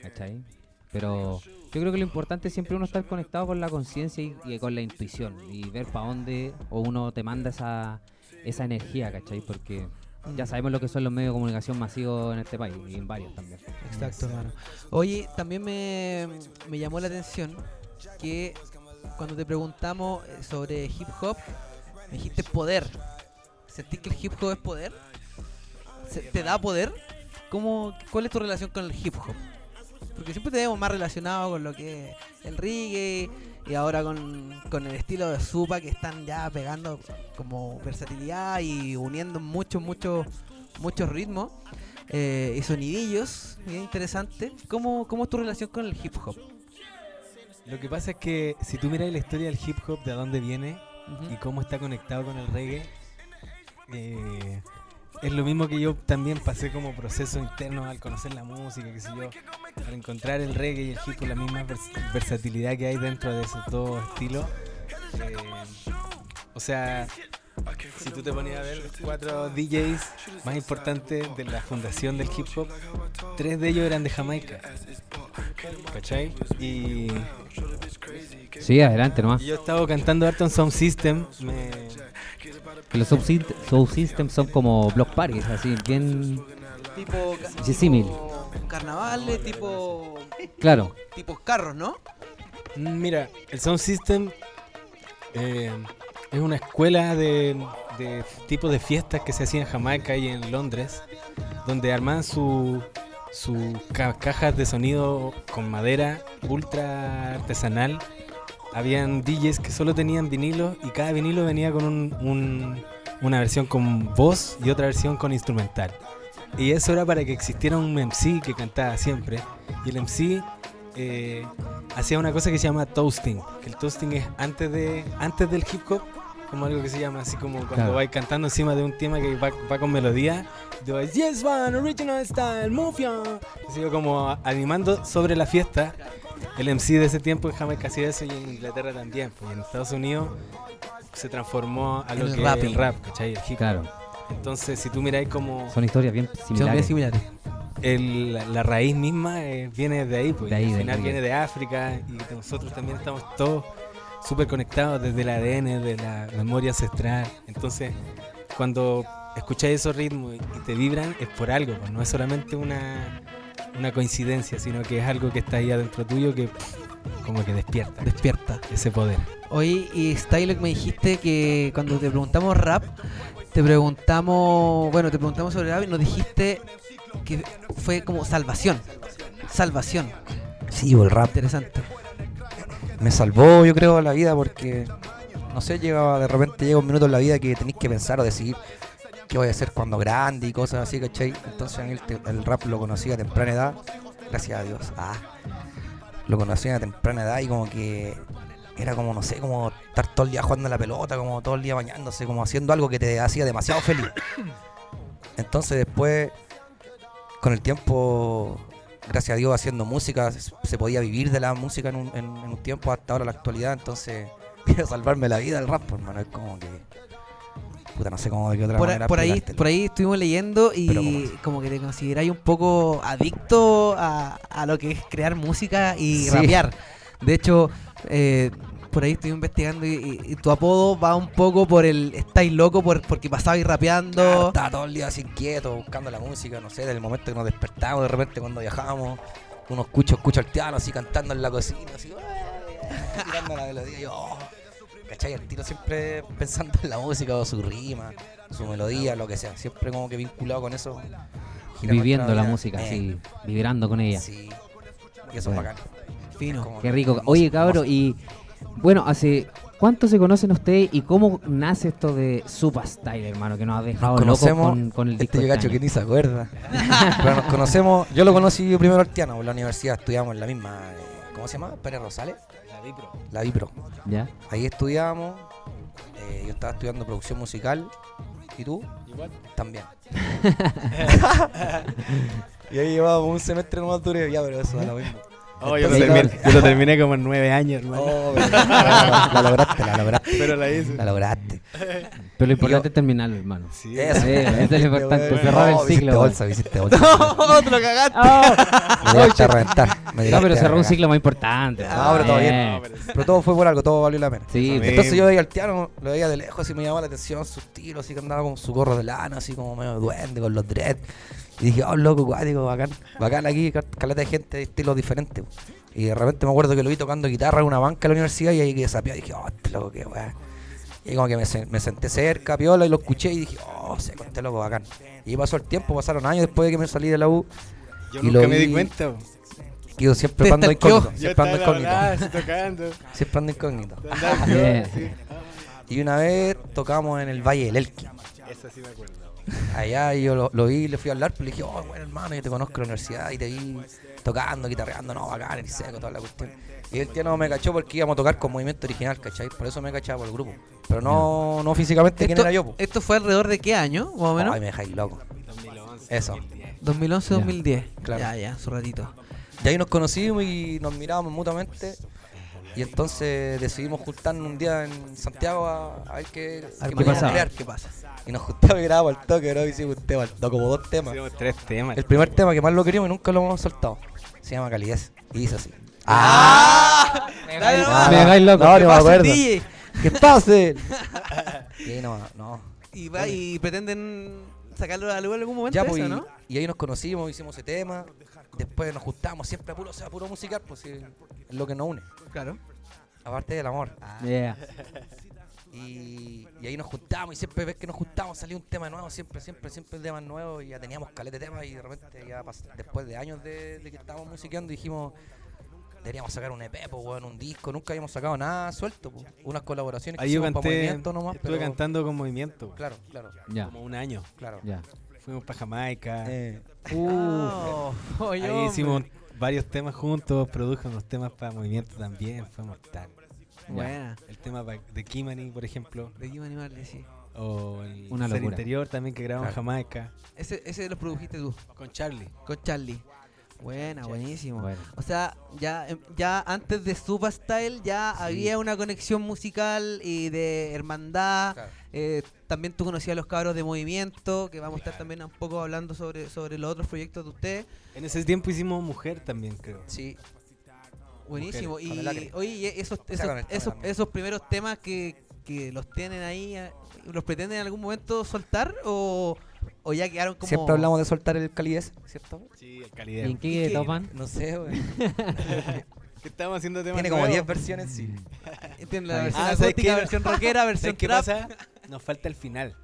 ¿Cachai? Pero yo creo que lo importante es siempre uno estar conectado con la conciencia y, y con la intuición. Y ver para dónde o uno te manda esa, esa energía, ¿cachai? Porque ya sabemos lo que son los medios de comunicación masivos en este país y en varios también.
Exacto, hermano. Oye, también me, me llamó la atención que cuando te preguntamos eh, sobre hip hop, me dijiste poder. ¿Sentís que el hip hop es poder? ¿Se- ¿Te da poder? ¿Cómo, ¿Cuál es tu relación con el hip hop? Porque siempre te vemos más relacionado con lo que es el reggae y ahora con, con el estilo de Supa que están ya pegando como versatilidad y uniendo muchos, muchos, muchos ritmos eh, y sonidillos bien interesante. ¿Cómo, ¿Cómo es tu relación con el hip hop?
Lo que pasa es que si tú miras la historia del hip hop, de dónde viene y cómo está conectado con el reggae, eh, es lo mismo que yo también pasé como proceso interno al conocer la música, qué sé yo, al encontrar el reggae y el hip hop, la misma vers- versatilidad que hay dentro de esos dos estilos. Eh, o sea, si tú te ponías a ver los cuatro DJs más importantes de la fundación del hip hop, tres de ellos eran de Jamaica. ¿Cachai? Y
Sí, adelante nomás.
yo estaba cantando harto en Sound System. Me,
Que los subsystems son como block parties, así, bien.
Tipo, tipo carnavales, tipo,
Claro.
tipos carros, ¿no?
Mm, Mira, el Sound System eh, es una escuela de, de tipos de fiestas que se hacían en Jamaica y en Londres, donde armaban su, su ca- cajas de sonido con madera ultra artesanal. Habían DJs que solo tenían vinilo y cada vinilo venía con un- un- una versión con voz y otra versión con instrumental. Y eso era para que existiera un MC que cantaba siempre. Y el MC eh, hacía una cosa que se llama toasting. Que el toasting es antes de antes del hip hop, como algo que se llama así como cuando
Claro.
vais cantando encima de un tema que va, va con melodía. Te vais, yes man, original style, move ya". Así como animando sobre la fiesta. El MC de ese tiempo en Jamaica hacía eso y en Inglaterra también. Pues en Estados Unidos se transformó a lo
El
que
rap.
es el rap, ¿cachai? El hip.
Claro.
Entonces, si tú miráis como
Son historias bien
Son bien
similares.
similares.
el- la, la raíz misma eh, viene de ahí, pues,
De ahí,
al final viene de África y nosotros también estamos todos súper conectados desde el ADN, de la memoria ancestral. Entonces, cuando escucháis esos ritmos y te vibran, es por algo, pues, no es solamente una, una coincidencia, sino que es algo que está ahí adentro tuyo que como que despierta
Despierta.
ese poder.
Oye, y me dijiste que cuando te preguntamos rap, te preguntamos, bueno, te preguntamos sobre rap y nos dijiste que fue como salvación. Salvación.
Sí, o el rap
Interesante.
Me salvó, yo creo, la vida porque, no sé, llega, de repente llega un minuto en la vida que tenéis que pensar o decidir qué voy a hacer cuando grande y cosas así, ¿cachai? Entonces el, el rap lo conocí a temprana edad, gracias a Dios. Ah, lo conocí a temprana edad y como que era como, no sé, como estar todo el día jugando la pelota, como todo el día bañándose, como haciendo algo que te hacía demasiado feliz. Entonces después, con el tiempo, gracias a Dios, haciendo música, se podía vivir de la música en un, en- en un tiempo hasta ahora la actualidad, entonces quiero salvarme la vida el rap, pues, hermano, es como que... Puta, no sé cómo de qué otra
Por,
manera
por ahí, por ahí estuvimos leyendo
Pero ¿cómo
y como que te consideráis un poco adicto a, a lo que es crear música y
Sí.
rapear. De hecho, eh, por ahí estoy investigando y, y- y tu apodo va un poco por el estáis loco por, porque pasabais
Claro,
rapeando.
estaba todo el día así inquieto, buscando la música, no sé, desde el momento que nos despertamos, de repente cuando viajamos, uno escucha, escucha al piano así cantando en la cocina, así, "Ué", tirando la melodía, y yo, oh, ¿cachai? El tiro siempre pensando en la música o su rima, su melodía, lo que sea, siempre como que vinculado con eso.
Viviendo la música,
Eh,
así, vibrando con ella.
Sí, y eso
Bueno.
es bacán.
Fino.
Como
Qué rico. Oye, cabro, y bueno, hace ¿cuánto se conocen ustedes y cómo nace esto de Super Style, hermano, que nos ha dejado locos
conocemos,
con, con el disco
Este yo
este
cacho que ni se acuerda. Pero nos conocemos, yo lo conocí primero al Tiano, en la universidad estudiamos en la misma, eh, ¿cómo se llama? Pérez Rosales,
La Vipro.
la Vipro.
¿Ya?
Ahí estudiamos, eh, yo estaba estudiando producción musical, ¿y tú?
Igual.
También. y ahí llevábamos un semestre nomás duré, ya, pero eso da lo mismo.
Oh, yo, lo terminé, yo lo terminé como en nueve años, hermano.
Oh, la, la lograste, la lograste,
Pero la hice.
la lograste.
Pero lo importante
yo-
es terminarlo, hermano.
Sí.
Eso.
Sí, eso es lo importante,
Bueno,
cerrar
no,
el
hiciste
ciclo.
bolsa, hiciste bolsa.
¡No! ¡Te lo cagaste!
¡Oh!
Me llegaste a reventar. me
No, pero cerró un ciclo más importante.
Ah, pero todo bien.
Eh,
Pero todo fue por algo, todo valió la pena.
Sí,
Eso
Entonces
mismo.
yo veía al Tiano, lo veía de lejos y me llamaba la atención su estilo, así que andaba con su gorro de lana, así como medio duende, con los dreads. Y dije, oh, loco, cuático, bacán, bacán aquí, cal- caleta de gente de estilos diferentes. Y de repente me acuerdo que lo vi tocando guitarra en una banca en la universidad y ahí que sapía, dije, oh, este loco, qué weá. Y como que me, sen- me senté cerca, piola, y lo escuché y dije, oh, seco, este loco, bacán. Y pasó el tiempo, pasaron años después de que me salí de la U,
Yo
Y
nunca
lo
me di cuenta. bo.
que yo siempre ando incógnito, siempre ando incógnito, siempre ando incógnito. Y una vez tocamos en el Valle del Elqui.
Eso sí me acuerdo.
Allá y yo lo, lo vi, le fui a hablar, pues le dije, oh, bueno hermano, yo te conozco en la universidad y te vi tocando, guitarreando, no, bacán, el seco, toda la cuestión. Y el tío no me cachó porque íbamos a tocar con movimiento original, ¿cachai? Por eso me cachaba por el grupo. Pero no, no físicamente quién
Esto,
era yo, po.
esto fue alrededor de qué año, más o menos?
Ay, me dejáis loco.
2011.
Eso.
2011, 2010.
Claro.
Ya, ya, su ratito.
Y ahí nos conocimos y nos mirábamos mutuamente. Y entonces decidimos juntarnos un día en Santiago a, a ver qué,
A ver
qué crear.
¿Qué pasa?
Y nos juntamos y grabamos al toque, bro. Hicimos un tema, al toque, como dos temas.
Hicimos tres temas.
El primer tema que más lo queríamos y nunca lo hemos soltado. Se llama Calidez. Y dice así.
¡Ah! Nomás.
me dejáis loco.
No,
¿Qué
no me acuerdo. ¡Que pase! Sí, no, no.
Y, va, y pretenden sacarlo a luz en algún momento
Ya, pues,
eso,
y,
¿no?
y ahí nos conocimos, hicimos ese tema. Después nos juntamos siempre a puro, o sea, a puro musical, pues sí, es lo que nos une.
Claro.
Aparte del amor.
Yeah.
Y, y ahí nos juntamos y siempre ves que nos juntamos salía un tema nuevo, siempre, siempre, siempre temas nuevos y ya teníamos caleta de temas y de repente ya pas- después de años de, de que estábamos musiqueando dijimos deberíamos sacar un EP, weón, un disco, nunca habíamos sacado nada suelto, pues. unas colaboraciones que
Ahí yo
hicimos para
canté,
movimiento nomás,
estuve
pero
cantando con movimiento.
claro, claro,
Ya.
Como un año.
claro.
Ya.
Fuimos para Jamaica.
Eh,
Oh,
Ahí
hombre.
hicimos varios temas juntos, produjo unos temas para movimiento también, fue mortal.
Buena.
El tema de Kimani, por ejemplo,
De Kim Animal, sí.
o el
Una
Ser. Interior también que grabamos en. Jamaica,
Ese, ese lo produjiste tú,
con Charlie.
con Charlie. Buena, buenísimo.
Bueno.
O sea, ya, em, ya antes de Super Style ya había una conexión musical y de hermandad.
claro.
Eh, también tú conocías a los cabros de movimiento, que vamos a estar también un poco hablando sobre, sobre los otros proyectos de ustedes.
En ese tiempo hicimos Mujer también, creo.
Sí,
Buenísimo.
Mujeres,
Y oye, y esos, esos, esos, primeros temas que, que los tienen ahí, ¿los pretenden en algún momento soltar o, o ya quedaron como...
siempre hablamos de soltar el calidez, ¿cierto?
Sí, el
¿Y
calidad.
en qué
qué?
topan?
No sé.
Que estamos haciendo temas
Tiene como
nuevos.
10 versiones, sí.
Tienen la
Ah,
versión
¿sabes
acústica, versión rockera, versión
¿Sabes qué
trap.
pasa? Nos falta el final.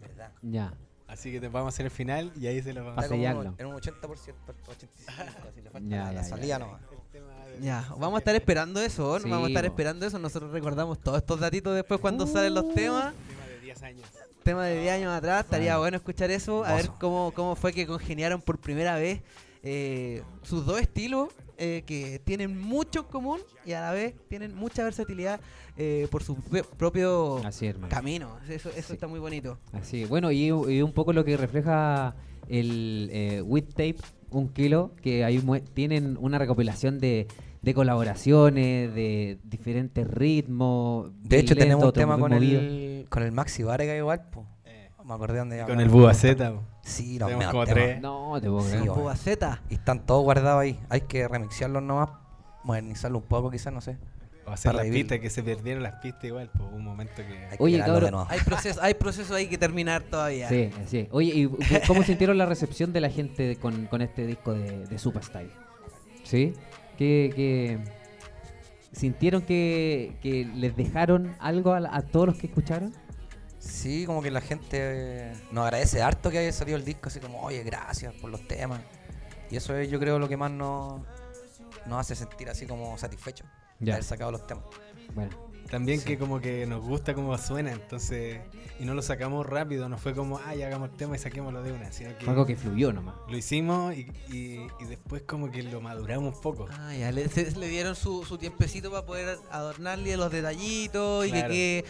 ¿Verdad?
Ya.
Así que te vamos a hacer el final y ahí se lo vamos a
sellarlo.
en un 80%, 85%, así le falta
Ya,
la, la
ya, ya.
salida nomás.
Ya, vamos a estar esperando eso, ¿no?
Sí,
vamos a estar esperando eso. Nosotros recordamos todos estos datitos después cuando salen los temas.
tema de 10 años.
Temas de 10 años atrás, estaría
Bueno.
bueno escuchar eso, a ver cómo, cómo fue que congeniaron por primera vez eh, sus dos estilos eh, que tienen mucho en común y a la vez tienen mucha versatilidad eh, por su propio
Así,
camino. Eso, eso
Sí.
está muy bonito.
Así, bueno, y, y un poco lo que refleja el eh, With Tape, un kilo, que ahí mue- tienen una recopilación de, de colaboraciones, de diferentes ritmos.
De hecho, tenemos un tema con
movido.
el, con el Maxi Varega igual, po. Me acordé dónde
Con el Búa Z.
Sí, los
Tenemos como tres.
No, te puedo
Sí,
Z.
Y están todos guardados ahí. Hay que remixearlos nomás. Modernizarlo un poco, quizás, no sé.
O hacer
Para
las pistas, que se perdieron las pistas igual, por un momento que...
Hay que
Oye,
grabarlo
cabrón,
de nuevo.
Hay proceso, hay proceso ahí que terminar todavía.
Sí, sí. Oye, ¿y cómo sintieron la recepción de la gente con, con este disco de, de Super Style? ¿Sí? ¿Qué, qué- sintieron que, que les dejaron algo a, todos los que escucharon?
Sí, como que la gente eh, nos agradece harto que haya salido el disco, así como, oye, gracias por los temas. Y eso es, yo creo, lo que más nos, nos hace sentir así como satisfechos
Ya.
haber sacado los temas.
Bueno,
También
Sí.
que como que nos gusta cómo suena, entonces... Y no lo sacamos rápido, no fue como, ah, ya hagamos el tema y saquémoslo de una, sino que...
fue algo que fluyó nomás.
Lo hicimos y, y- y después como que lo maduramos un poco.
Ah, ya, le, se- le dieron su, su tiempecito para poder adornarle los detallitos y que
Claro.
quede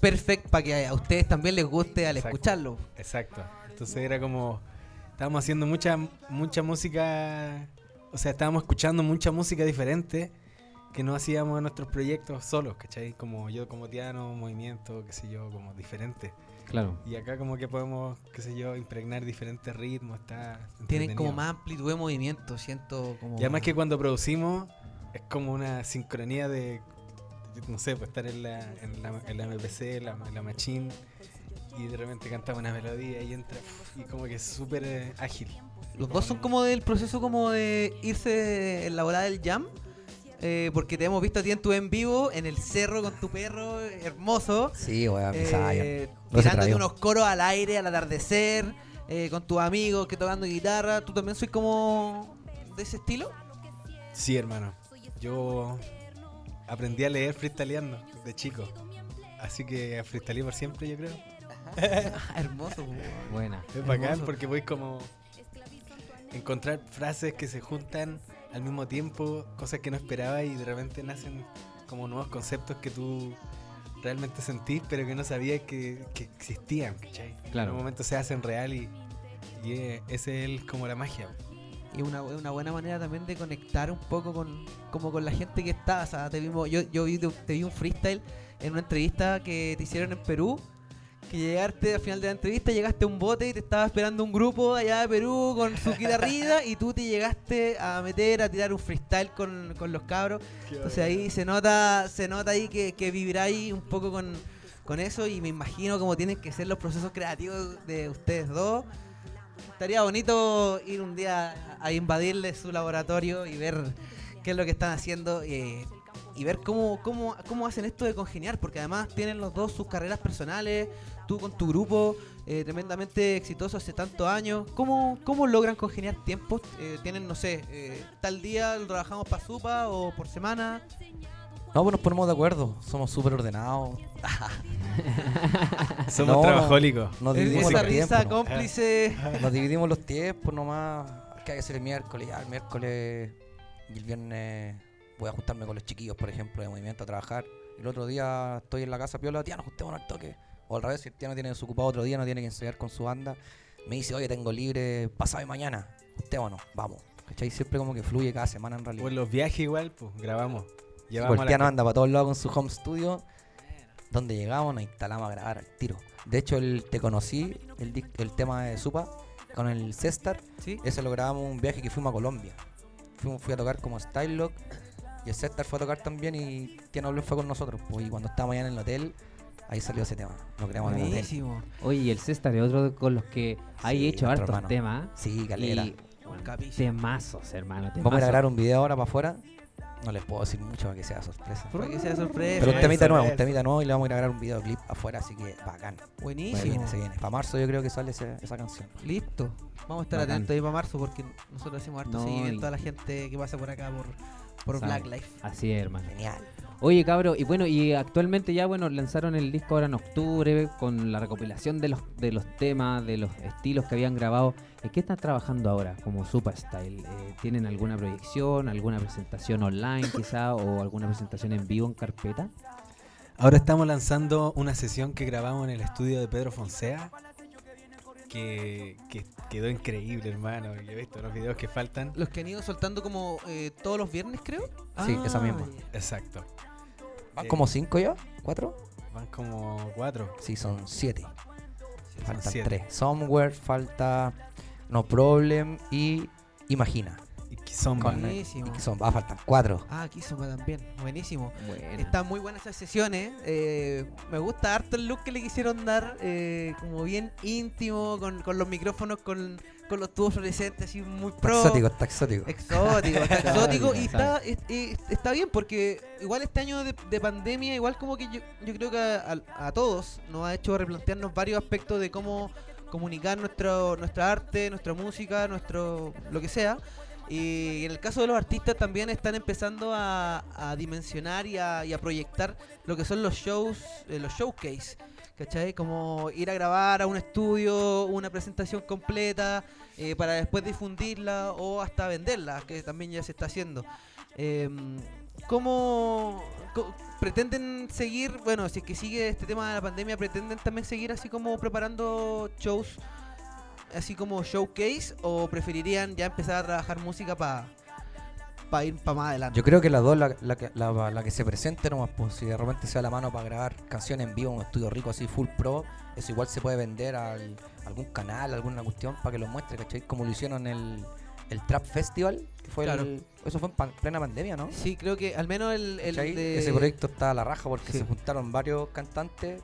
perfecto para que a ustedes también les guste al
Exacto.
escucharlo.
Exacto. Entonces era como, estábamos haciendo mucha, mucha música, o sea, estábamos escuchando mucha música diferente que no hacíamos en nuestros proyectos solos, ¿cachai? Como yo como Tiano, movimiento, qué sé yo, como diferente.
Claro.
Y acá como que podemos, qué sé yo, impregnar diferentes ritmos, está
Tienen como más amplitud de movimiento, siento como...
Y además que cuando producimos es como una sincronía de, no sé, pues estar en la, en la, en la MPC, en la, en la machine, y de repente cantamos una melodía y entra, y como que es súper eh, ágil.
Los dos son como del proceso como de irse en la volada del jam. Eh, porque te hemos visto a ti en tu en vivo, en el cerro con tu perro, hermoso.
Sí, weón,
eh.
No
tirándote unos coros al aire, al atardecer, eh, con tus amigos que tocando guitarra. ¿Tú también soy como de ese estilo?
Sí, hermano. Yo aprendí a leer freestyleando de chico. Así que freestyleé por siempre, yo creo.
Hermoso, po.
Buena.
Es bacán porque voy como encontrar frases que se juntan al mismo tiempo, cosas que no esperaba y de repente nacen como nuevos conceptos que tú realmente sentís, pero que no sabías que, que existían, ¿cachai?
Claro.
En un momento se hacen real y, y es- ese es el- como la magia.
Y una, una buena manera también de conectar un poco con como con la gente que está. O sea, te vimos, yo, yo vi, te vi un freestyle en una entrevista que te hicieron en Perú. Que llegaste al final de la entrevista, llegaste a un bote y te estaba esperando un grupo allá de Perú con su guitarrita y tú te llegaste a meter, a tirar un freestyle con, con los cabros. Entonces ahí se nota, se nota ahí que, que vibráis un poco con, con eso y me imagino cómo tienen que ser los procesos creativos de ustedes dos. Estaría bonito ir un día a invadirle su laboratorio y ver qué es lo que están haciendo eh, y ver cómo, cómo, cómo hacen esto de congeniar, porque además tienen los dos sus carreras personales, tú con tu grupo, eh, tremendamente exitoso hace tantos años. ¿Cómo, cómo logran congeniar tiempos? Eh, ¿Tienen, no sé, eh, tal día lo trabajamos para supa o por semana?
No, pues nos ponemos de acuerdo. Somos súper ordenados.
Somos
No,
trabajólicos.
Nos dividimos
Esa
los
risa
tiempos. ¿no?
cómplice.
Nos dividimos los tiempos nomás. ¿Qué hay que hacer el miércoles? Ya, el miércoles y el viernes voy a juntarme con los chiquillos, por ejemplo, de movimiento a trabajar. Y el otro día estoy en la casa piola, tía, nos juntemos al toque. O al revés, si el tía no tiene desocupado otro día, no tiene que ensayar con su banda. Me dice, oye, tengo libre pasado y mañana. Juntémonos, vamos. ¿Cachai? Siempre como que fluye cada semana en realidad.
O en los viajes igual, pues grabamos.
Sí,
Llevamos
pues el no
co-
anda para todos lados con su home studio. Donde llegamos, nos instalamos a grabar al tiro. De hecho, el Te Conocí, el, el tema de Supa, con el Cestar,
¿Sí?
ese lo grabamos un viaje que fuimos a Colombia. Fuimos, fui a tocar como Style Lock y el Cestar fue a tocar también y Tiana Blum fue con nosotros. Pues, y cuando estábamos allá en el hotel, ahí salió ese tema. Lo creamos en el hotel.
Buenísimo.
Oye, y el César es otro con los que hay
Sí,
hecho hartos
hermano.
temas.
Sí, calera.
Y
Capísimo.
temazos, hermano.
Vamos a ir a
temazos.
grabar un video ahora para afuera. No les puedo decir mucho para que sea sorpresa.
Para que sea sorpresa.
Pero un temita nuevo, un temita nuevo y le vamos a ir a grabar un videoclip afuera, así que bacán. Se
Buenísimo.
viene, se viene. Para marzo yo creo que sale esa canción.
Listo. Vamos a estar
Bacán.
atentos ahí para marzo porque nosotros hacemos harto
No,
seguimiento
y-
a la gente que pasa por acá por, por. Black Life.
Así es, hermano.
Genial.
Oye, cabro, y bueno, y actualmente ya, bueno, lanzaron el disco ahora en octubre con la recopilación de los, de los temas, de los estilos que habían grabado. ¿En qué están trabajando ahora como Superstyle? Eh, ¿Tienen alguna proyección, alguna presentación online quizá o alguna presentación en vivo en carpeta?
Ahora estamos lanzando una sesión que grabamos en el estudio de Pedro Fonsea. Que, que quedó increíble, hermano. Yo he visto los videos que faltan.
Los que han ido soltando como eh, todos los viernes, creo.
Sí, esa misma.
Exacto.
¿Van
Eh,
como cinco ya? ¿Cuatro?
Van como cuatro.
Sí, son siete. Faltan
siete.
tres. Somewhere, falta No Problem y Imagina.
Y que son
Con-
Buenísimo.
y que son, va a faltar cuatro.
Ah, aquí Soma también. Buenísimo.
Bueno.
Están muy buenas esas sesiones. eh, me gusta harto el look que le quisieron dar. eh, como bien íntimo, con, con los micrófonos, con, con los tubos fluorescentes, así muy
Está
pro.
exótico, está exótico.
Exótico, está exótico y está, es- es- está bien porque igual este año de, de pandemia, igual como que yo, yo creo que a, a todos nos ha hecho replantearnos varios aspectos de cómo comunicar nuestro, nuestra arte, nuestra música, nuestro lo que sea. Y en el caso de los artistas también están empezando a, a dimensionar y a, y a proyectar lo que son los shows, eh, los showcase. ¿Cachai? Como ir a grabar a un estudio, una presentación completa, eh, para después difundirla o hasta venderla, que también ya se está haciendo. Em, ¿Cómo pretenden seguir, bueno, si es que sigue este tema de la pandemia, pretenden también seguir así como preparando shows, así como showcase, o preferirían ya empezar a trabajar música para ir para más adelante?
Yo creo que las dos, la, la que- la- la que se presente nomás, pues si de repente se da la mano para grabar canciones en vivo en un estudio rico así full pro, eso igual se puede vender a algún canal, alguna cuestión para que lo muestre, ¿cachai? Como lo hicieron en el, el Trap Festival, que fue
Claro.
el, eso fue en pan- plena pandemia, ¿no?
Sí, creo que al menos el, el
¿Cachai?
de...
Ese proyecto está a la raja porque
Sí.
se juntaron varios cantantes,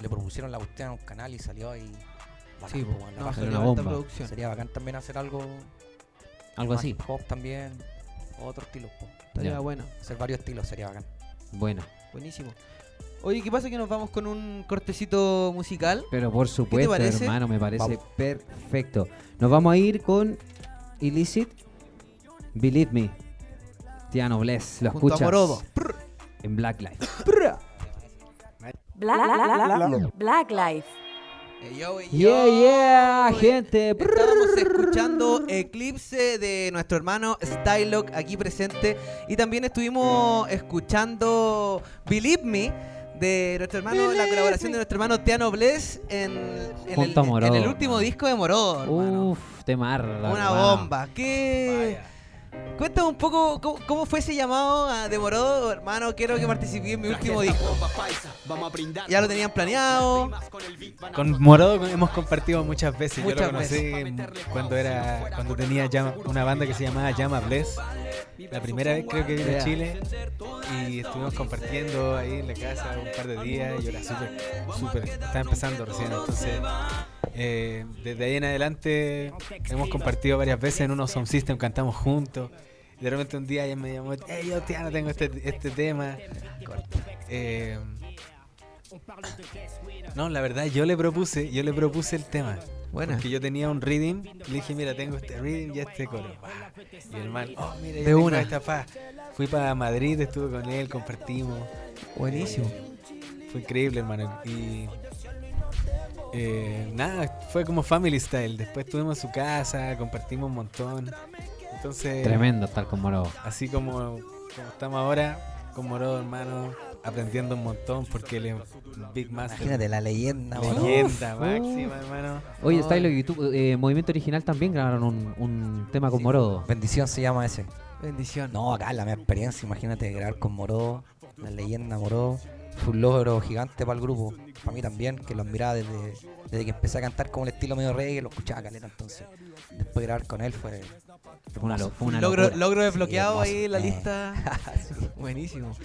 le propusieron la cuestión a un canal y salió ahí. bacán,
Sí,
pues,
no, salió
una bomba.
producción.
Sería bacán también hacer algo,
Algo así.
también, otro estilo, po.
Estaría
Ya.
bueno,
hacer varios estilos sería bacán.
Bueno,
buenísimo. Oye, ¿qué pasa que nos vamos con un cortecito musical?
pero por supuesto,
parece?
hermano, me parece
Vamos.
perfecto. Nos vamos a ir con Illicit, Believe Me, Tiano Bless. Lo
Junto a
escuchas
Morodo.
en Black Life.
Black, Black, Black, Black Life.
Yo, ey,
Yeah, yeah, gente.
Estábamos escuchando Eclipse de nuestro hermano Stylock aquí presente. Y también estuvimos escuchando Believe Me de nuestro hermano, la colaboración de nuestro hermano Tiano Bless en, en, el, en último disco de Morodo. hermano.
Uf, temar.
Una bomba. ¿Qué? Cuéntame un poco cómo, cómo fue ese llamado a de Morodo, hermano. Quiero que participé en mi último disco. Ya lo tenían planeado.
Con Morodo hemos compartido muchas veces. Yo
Muchas
lo conocí cuando era cuando tenía Llama- una banda que se llamaba Llama Bless. La primera vez creo que vine
Ya.
a Chile y estuvimos compartiendo ahí en la casa un par de días. y Yo era súper, súper, estaba empezando recién. Entonces, eh, desde ahí en adelante hemos compartido varias veces en unos Sound System, cantamos juntos. Y de repente un día ella me llamó, hey, yo Tiana, tengo este, este tema. Eh, no, la verdad, yo le propuse, yo le propuse el tema.
Buena.
Porque yo tenía un reading, le dije, mira, tengo este reading y este coro. Pa. Y el man, oh, mira,
De
tengo
una.
esta. Fui para Madrid, estuve con él, compartimos.
Buenísimo.
Fue increíble, hermano. Y eh, nada, fue como family style. Después estuvimos en su casa, compartimos un montón. Entonces,
Tremendo estar con Morodo.
así como, como estamos ahora, con Morodo, hermano, aprendiendo un montón porque él es Big Master.
Imagínate la leyenda.
Leyenda
Uf.
máxima, hermano.
Oye. Stylo y tú, eh, Movimiento Original también grabaron un, un tema con
Sí.
Morodo.
Bendición se llama ese.
Bendición.
No, acá la mi experiencia, imagínate grabar con Moró, la leyenda Moró, fue un logro gigante para el grupo, para mí también, que lo admiraba desde, desde que empecé a cantar con el estilo medio reggae, lo escuchaba caleta entonces. Después grabar con él fue
Fue una, lo- una
logro,
locura.
logro desbloqueado
Sí,
ahí en la
hermoso.
lista. Buenísimo.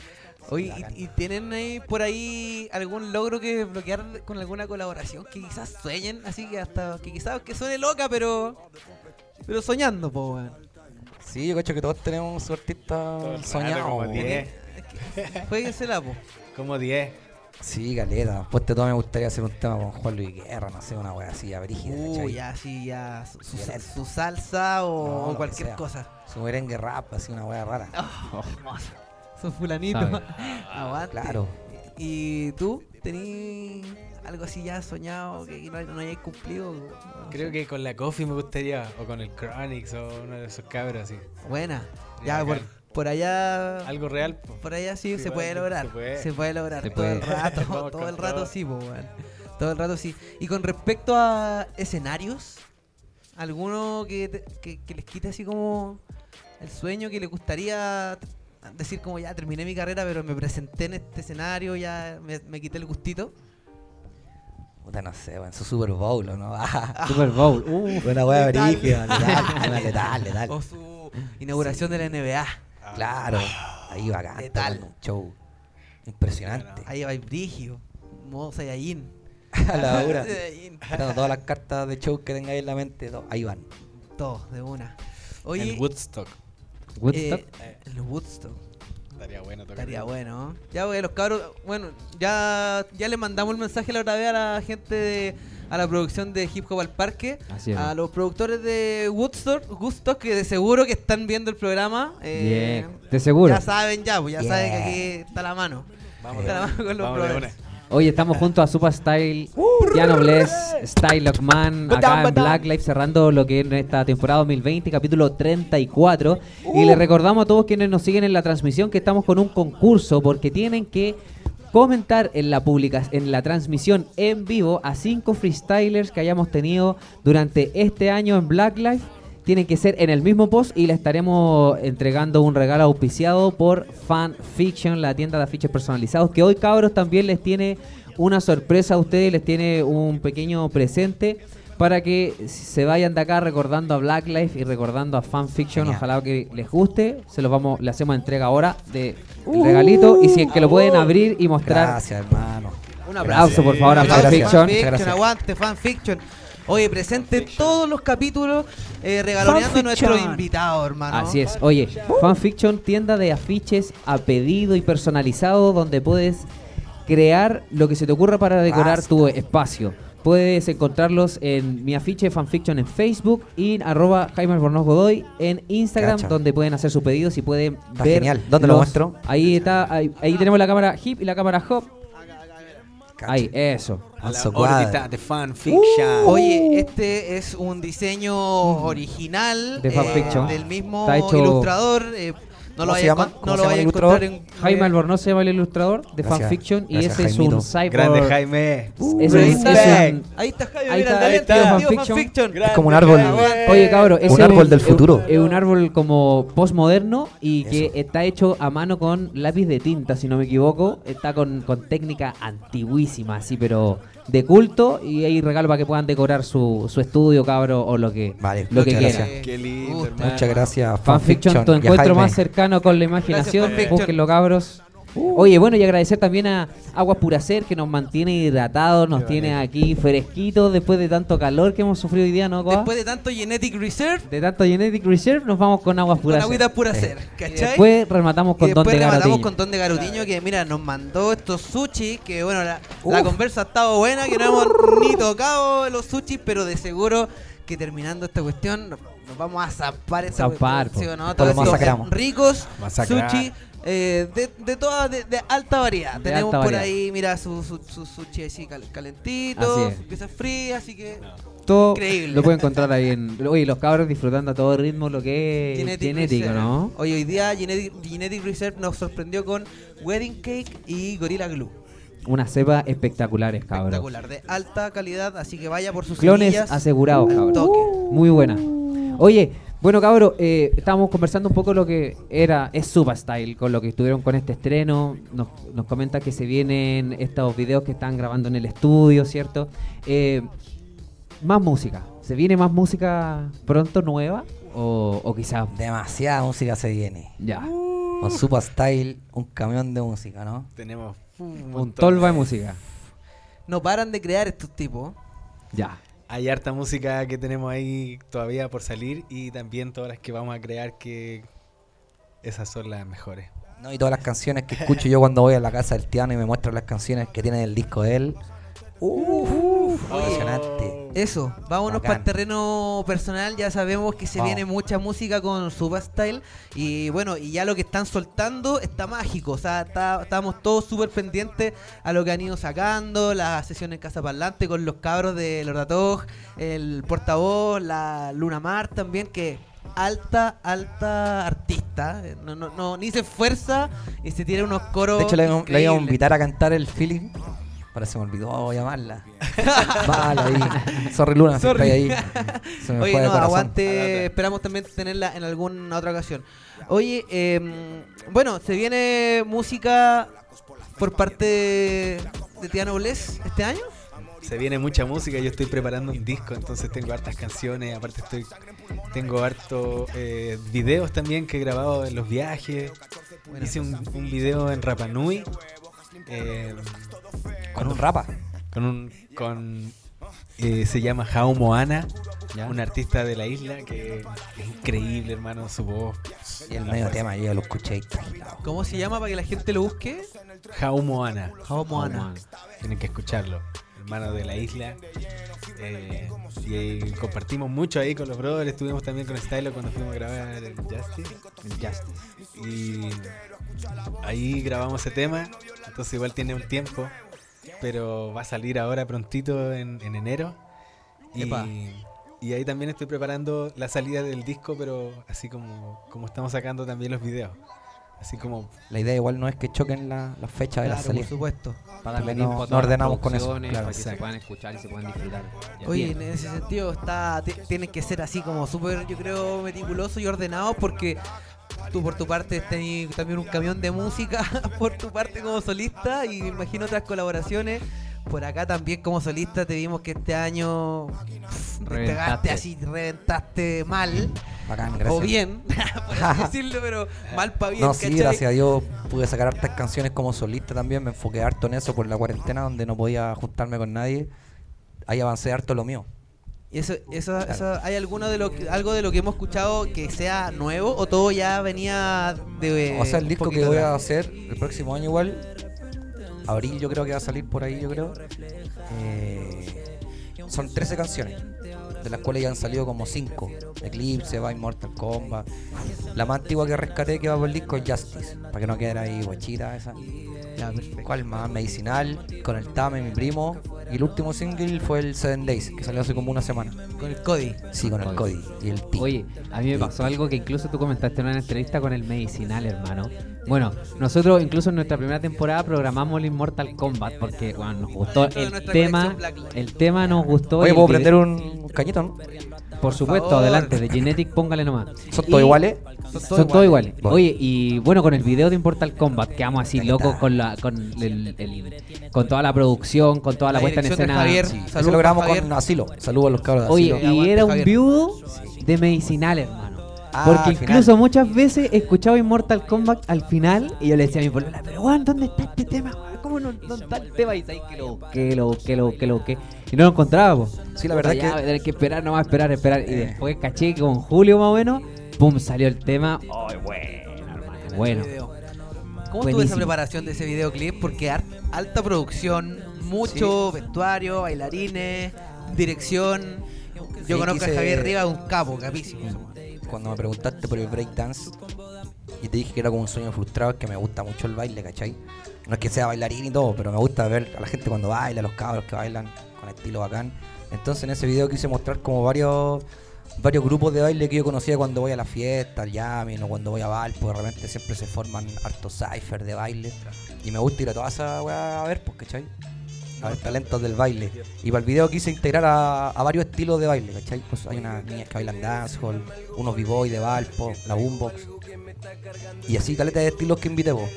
Oye, ¿y, y tienen ahí por ahí algún logro que desbloquear con alguna colaboración que quizás sueñen? Así que hasta que quizás que suene loca, pero pero soñando, po, weón.
Sí, yo cacho que todos tenemos su artista soñado.
como
weón.
10.
Jueguensela, po.
Como 10.
Sí, caleta. Después de todo me gustaría hacer un tema con Juan Luis Guerra, no sé, una wea así, abrígida.
Uy,
¿cachai?
ya, sí, ya. Su, su- salsa o,
No,
cualquier cosa.
Su merengue rap, así una wea rara.
Oh, hermoso. Son fulanitos. Aguante.
Claro.
¿Y tú? ¿Tení algo así ya soñado que no, no hayáis cumplido? No
Creo que con la Coffee me gustaría, o con el Chronix, o uno de esos cabros así.
Buena.
Ya,
Ya, por. Por allá.
Algo real. po.
Por allá sí,
Sí,
se puede lograr.
se puede.
Se puede lograr.
Se
todo el rato. Todo el rato sí, weón. Todo el rato sí. Y con respecto a escenarios, ¿alguno que, te- que, que les quite así como el sueño que les gustaría decir como ya terminé mi carrera, pero me presenté en este escenario, ya me, me quité el gustito?
Puta, no sé, weón, su Super Bowl, ¿o ¿no? Ah,
Super Bowl. Uf.
Una wea
Letal.
brígida, letal, letal, letal.
O su inauguración de la NBA.
Claro, ahí bacán,
Letal.
tomando un show impresionante.
Ahí va Brigio, modo Saiyajin.
A la hora. Todas las cartas de show que tengáis en la mente, ahí van.
Todo, de una. Oye,
el Woodstock.
Woodstock.
eh, el Woodstock.
Estaría bueno tocar.
Estaría bueno. ¿no? Ya, pues, los cabros, bueno, ya, ya le mandamos el mensaje la otra vez a la gente de, a la producción de Hip Hop al Parque,
Así es.
a los productores de Woodstock, Woodstock, que de seguro que están viendo el programa. eh,
Bien, de seguro.
Ya saben ya, pues ya
Yeah.
saben que aquí está la mano.
Vamos
Está la mano con los
una.
Hoy estamos junto a Super Style, Piano Bless, Style Lockman, acá en Black Life cerrando lo que es esta temporada 2020, capítulo 34. Y les recordamos a todos quienes nos siguen en la transmisión que estamos con un concurso porque tienen que comentar en la publica en la transmisión en vivo a cinco freestylers que hayamos tenido durante este año en Black Life. Tienen que ser en el mismo post y le estaremos entregando un regalo auspiciado por Fan Fiction, la tienda de afiches personalizados, que hoy cabros también les tiene una sorpresa a ustedes, les tiene un pequeño presente para que se vayan de acá recordando a Black Life y recordando a Fan Fiction.
Genial.
Ojalá que les guste. Se los vamos, le hacemos entrega ahora de el regalito y si es que lo pueden abrir y mostrar.
Gracias, hermano.
Un
aplauso, por favor, a. Fanfiction.
Fanfiction, aguante, fanfiction. Oye, presente todos los capítulos eh, regaloneando a nuestro
Fanfiction.
invitado, hermano.
Así es. Oye, Fanfiction, tienda de afiches a pedido y personalizado donde puedes crear lo que se te ocurra para decorar
Basta.
tu espacio. Puedes encontrarlos en mi afiche Fanfiction en Facebook y arroba Jaime Albornoz Godoy en Instagram,
Cacha.
donde pueden hacer sus pedidos y pueden
Está
ver.
genial. ¿Dónde lo muestro?
Ahí está, ahí, ahí tenemos la cámara Hip y la cámara Hop. Ahí, eso.
A la órbita de fanfiction.
Oye, este es un diseño original
De
eh,
fanfiction.
del mismo
Está hecho-
ilustrador. eh, no
¿Cómo
lo vaya a no lo encontrar en
Jaime Albornoz se llama el ilustrador de
Gracias.
fanfiction y
Gracias,
ese es
Jaimito.
un cyborg.
Grande Jaime.
Es un-
Ahí
es
está,
un-
ahí está Jaime,
ahí
mira,
está,
el
ahí está,
tío,
fanfiction.
Es como un árbol.
Oye, cabro, ese
Un
es
árbol del
es-
futuro.
Es un árbol como postmoderno y que está hecho a mano con lápiz de tinta, si no me equivoco. Está con, con técnica antiguísima, así, pero de culto. Y hay regalo para que puedan decorar su, su estudio, cabro, o lo que,
Vale,
lo que
muchas
quieran.
gracias.
Qué lindo.
Muchas gracias,
Fanfiction, tu
y a
encuentro más cercano con la imaginación.
Fanfiction.
Búsquenlo, cabros. Oye, bueno, y agradecer también a Aguas Puracer que nos mantiene hidratados, nos
Qué
tiene aquí fresquitos después de tanto calor que hemos sufrido hoy día, ¿no, Coa?
Después de tanto Genetic Reserve,
De tanto Genetic Reserve, nos vamos con Aguas
con
Puracer.
agüita pura
Sí.
ser,
Y
¿cachai?
después rematamos
Y
con Don
después
de
rematamos con Don de Garutiño que mira, nos mandó estos sushi, que bueno, la, conversa ha estado buena, que no hemos ni tocado los sushi, pero de seguro que terminando esta cuestión nos vamos a zampar esta
Zampar,
cuestión, ¿sí
po.
o no? Todos estos
masacramos.
ricos
Masacrar.
sushi eh, de, de toda, de, de alta variedad.
De
Tenemos
alta
por
variedad.
ahí, mira, su, su, su sushi así cal- calentito,
Así es.
sus piezas frías, así que...
Todo
Increíble.
lo pueden encontrar ahí en. Oye, los cabros disfrutando a todo ritmo lo que es
Genetic
genético,
Reserve.
¿no?
Hoy, hoy día Genetic, Genetic Reserve nos sorprendió con Wedding Cake y Gorilla Glue.
Unas cepas espectaculares, cabros.
Espectacular, de alta calidad, así que vaya por sus
Clones
semillas
asegurados,
al
cabros.
toque.
Muy buena. Oye, bueno, cabros, eh, estábamos conversando un poco lo que era, es Super Style, con lo que estuvieron con este estreno. Nos, nos comenta que se vienen estos videos que están grabando en el estudio, ¿cierto? Eh, más música. ¿Se viene más música pronto nueva? O, o quizás
Demasiada música se viene.
ya.
Con Super Style, un camión de música, ¿no?
Tenemos un
Un tolva de música.
No paran de crear estos tipos.
Ya.
Hay harta música que tenemos ahí todavía por salir y también todas las que vamos a crear que esas son las mejores.
No, y todas las canciones que escucho yo cuando voy a la casa del Tiano y me muestran las canciones que tiene el disco de él. Uf, impresionante.
Eso, vámonos para el terreno personal, ya sabemos que se
Vamos.
viene mucha música con Super Style y bueno, y ya lo que están soltando está mágico, o sea, está- estamos todos súper pendientes a lo que han ido sacando, las sesiones en Casa Parlante con los cabros de Lordatog, el portavoz, la Luna Mar también, que alta, alta artista, eh, no, no, no, ni se esfuerza y se tiene unos coros
De hecho, le, íbamos a invitar a cantar el feeling. Ahora se me olvidó llamarla. Mala ahí. Sorry, Luna, si
Sorry.
ahí. Se me
Oye,
fue
no, aguante. Esperamos también tenerla en alguna otra ocasión. Oye, em, bueno, se viene música por parte de Tiano Bless este año.
Se viene mucha música, yo estoy preparando un disco, entonces tengo hartas canciones, aparte estoy tengo harto eh, videos también que he grabado en los viajes. Hice un, un video en Rapa Nui eh,
Con un rapa.
con un con eh, se llama Jao Moana,
Ya.
un artista de la isla que es increíble, hermano, su voz.
Y el medio tema, yo ya lo escuché.
¿Cómo se llama para que la gente lo busque?
Jao Moana.
Jao Moana.
Tienen que escucharlo. Hermano de la isla. Eh, y compartimos mucho ahí con los brothers. Estuvimos también con Stylo cuando fuimos a grabar el Justice.
El Justice.
Y ahí grabamos ese tema. Entonces igual tiene un tiempo. Pero va a salir ahora prontito en, en enero. Y, y ahí también estoy preparando la salida del disco, pero así como, como estamos sacando también los videos. Así como
La idea igual no es que choquen la- las fechas de la
Claro, por
salida.
supuesto.
Para tiempo
no- no ordenamos con eso, claro,
para que se puedan escuchar y se puedan disfrutar.
Oye,
Bien.
en ese sentido está ti- tienen que ser así como súper, yo creo, meticulosos y ordenados porque tú por tu parte tenés también un camión de música por tu parte como solista y me imagino otras colaboraciones. Por acá también como solista te vimos que este año pff, te
Reventaste.
pegaste así, reventaste mal
Bacán, gracias.
o bien, por decirlo, pero mal para bien.
No, sí, gracias a Dios pude sacar hartas canciones como solista también. Me enfoqué harto en eso por la cuarentena donde no podía juntarme con nadie. Ahí avancé harto lo mío.
¿Y eso, eso, eso- hay alguno de lo que, algo de lo que hemos escuchado que sea nuevo o todo ya venía de
o sea, el disco que voy a hacer el próximo año igual, abril yo creo que va a salir por ahí, yo creo. Eh, son 13 canciones, de las cuales ya han salido como 5. Eclipse, va Mortal Kombat. La más antigua que rescaté que va por el disco es Justice, para que no quede ahí guachita esa.
Ya.
¿Cuál más? Medicinal, con el Tame, mi primo. Y el último single fue el Seven Days, que salió hace como una semana.
Con el Cody.
Sí, con el Cody y el T.
Oye, a mí me pasó algo que incluso tú comentaste en una entrevista con el medicinal, hermano. Bueno, nosotros incluso en nuestra primera temporada programamos el Immortal Kombat porque bueno, nos gustó el tema, el tema nos gustó. y
Oye,
el
¿puedo prender un cañito, no?
Por supuesto, adelante, de Genetic póngale nomás.
¿Son
Y-
todos iguales?
Son todos iguales. Oye, y bueno, con el video de Immortal Kombat, quedamos así locos con la con el, el- con toda la producción, con toda la,
La
puesta en escena.
Javier.
Sí,
Saludos
lo grabamos con. Asilo. Saludos a los cabros de
Oye,
Asilo.
y
Aguante,
era un viudo de medicinal, hermano.
Ah,
Porque incluso
final.
muchas veces escuchaba Immortal Kombat al final y yo le decía a mi polola, pero weón, ¿dónde está este tema? weón? ¿Cómo no, no está el tema? Y sabes que lo busqué, lo busqué, lo busqué, lo busqué. Y no lo encontraba, po.
Sí, la verdad
Puta,
es
ya,
que-
tener que esperar, nomás esperar, esperar. Y
Eh.
después caché que con Julio más o menos, pum, salió el tema. ¡Ay, bueno, hermano! Bueno.
¿Cómo estuvo esa preparación de ese videoclip? Porque alta producción, mucho vestuario, bailarines, dirección. Yo
Sí,
conozco
quise-
a Javier Rivas, un capo, capísimo.
Cuando me preguntaste por el breakdance y te dije que era como un sueño frustrado, es que me gusta mucho el baile, ¿cachai? No es que sea bailarín y todo, pero me gusta ver a la gente cuando baila, a los cabros que bailan con estilo bacán. Entonces en ese video quise mostrar como varios varios grupos de baile que yo conocía cuando voy a la fiesta, al jamming o cuando voy a Valpo, de repente siempre se forman hartos cypher de baile. Y me gusta ir a toda esa weá a ver, pues, ¿cachai? Talentos del baile. Y para el video quise integrar a, varios estilos de baile, ¿cachai? Pues hay unas niñas que bailan dancehall, unos b-boy de Valpo, la boombox. Y así caleta de estilos que invité, po.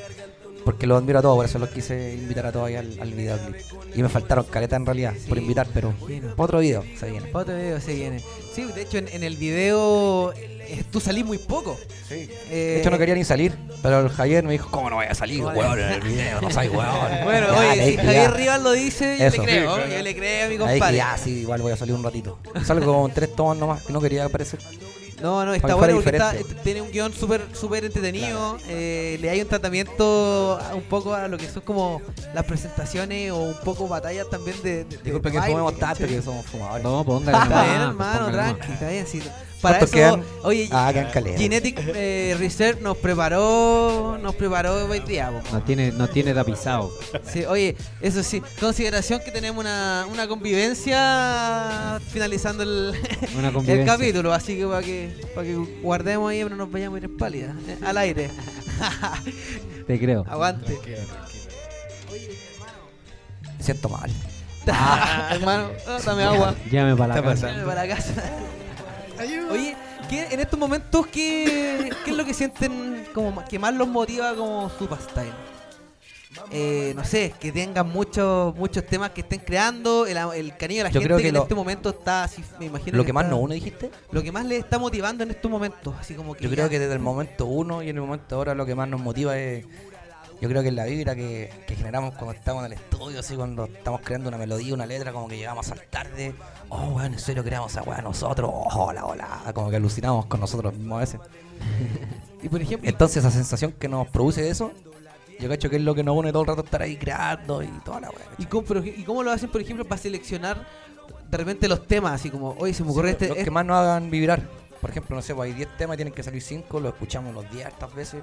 Porque los admiro a todos, por eso los quise invitar a todos ahí al, al videoclip. Y me faltaron caleta en realidad, por invitar, pero
imagino.
pa' otro video se viene.
Otro video se viene. Sí, de hecho en, en el video eh, tú salís muy poco.
Sí.
Eh,
De hecho no quería ni salir, pero el Javier me dijo, ¿cómo no voy a salir,
Vale.
weón, en el video? No soy weón.
Bueno,
Ya,
oye, si Javier
ya.
Rivas lo dice, yo
Eso.
le creo. Yo le creo a mi compadre.
ya, sí, igual voy a salir un ratito. Salgo con tres tomas nomás, que no quería aparecer.
No, no, está bueno porque está-
diferente.
tiene un guion súper súper entretenido. eh, le hay un tratamiento un poco a lo que son como las presentaciones o un poco batallas también de. de
Disculpe
de
que fumemos tanto que somos fumadores.
No, póngale
Está bien, hermano, tranqui, está bien. sí. Para eso, oye,
Ah.
Genetic eh, Research nos preparó, nos preparó hoy día. po.
No tiene, no tiene tapizado.
Sí, oye, eso sí, consideración que tenemos una, una convivencia finalizando el,
Una
el capítulo, así que para que, para que guardemos ahí, no nos vayamos a ir en pálida, eh, al aire.
Te creo.
Aguante.
Me siento mal.
Hermano, ah, dame agua.
Llámame para la
Está
casa.
Dame para la casa. Oye, ¿qué, en estos momentos, ¿qué, ¿qué es lo que sienten como que más los motiva como Super Style? Eh, no sé, que tengan muchos muchos temas que estén creando, el, el cariño de la
Yo
gente
creo
que,
que
en
lo-
este momento está así, me imagino.
Lo que más
está-
no uno dijiste,
Lo que más les está motivando en estos momentos, así como que
yo
ya-
creo que desde el momento uno y en el momento ahora lo que más nos motiva es, yo creo que es la vibra que, que generamos cuando estamos en el estudio, así cuando estamos creando una melodía, una letra, como que llegamos a saltar de, oh, weón, en serio creamos esa weá nosotros, oh, hola, hola, como que alucinamos con nosotros mismos a veces.
Y por ejemplo,
Entonces esa sensación que nos produce eso, yo cacho que es lo que nos une todo el rato estar ahí creando y toda la weá.
¿y cómo, pero- ¿y cómo lo hacen, por ejemplo, para seleccionar de repente los temas? Así como, oye, se me ocurre este.
Los
este-
que más nos hagan vibrar. Por ejemplo, no sé, pues hay 10 temas y tienen que salir 5, los escuchamos los 10 hartas veces.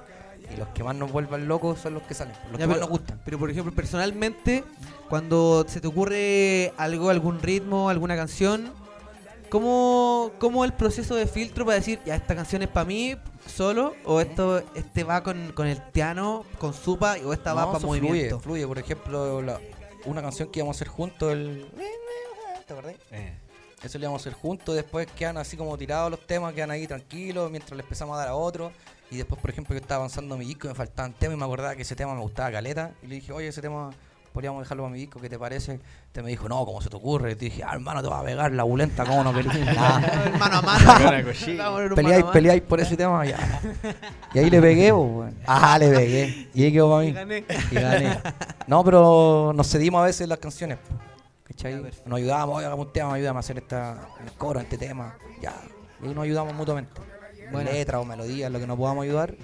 Y los que más nos vuelvan locos son los que salen, los
Ya,
que más nos gustan.
Pero por ejemplo, personalmente, cuando se te ocurre algo, algún ritmo, alguna canción, ¿cómo, cómo el proceso de filtro para decir, ya esta canción es para mí solo, o esto este va con, con el piano, con supa, o esta va para movimiento?
fluye, fluye. Por ejemplo, la- una canción que íbamos a hacer juntos, el... ¿Te acordás?
Eh,
Eso lo íbamos a hacer juntos, después quedan así como tirados los temas, quedan ahí tranquilos, mientras le empezamos a dar a otro. Y después, por ejemplo, yo estaba avanzando mi disco y me faltaban temas y me acordaba que ese tema me gustaba caleta. Y le dije, oye, ese tema podríamos dejarlo para mi disco, ¿qué te parece? Te me dijo, no, ¿cómo se te ocurre? Y te dije, ah, hermano, te va a pegar la bulenta, ¿cómo no querés? Nah.
mano a mano.
Buena cochina.
Vamos a ver un
Peleáis, peleáis por ese tema, ya. Y ahí le pegué, pues, weón. Ah, le pegué. Y ahí quedó para mí.
Gané.
Y gané. No, pero nos cedimos a veces las canciones. ¿Cachai? Nos ayudábamos, oye, hagamos un tema, ayúdame a hacer esta, el coro, este tema. Ya. Y ahí nos ayudamos mutuamente.
Buena.
Letra o melodía, lo que nos podamos ayudar,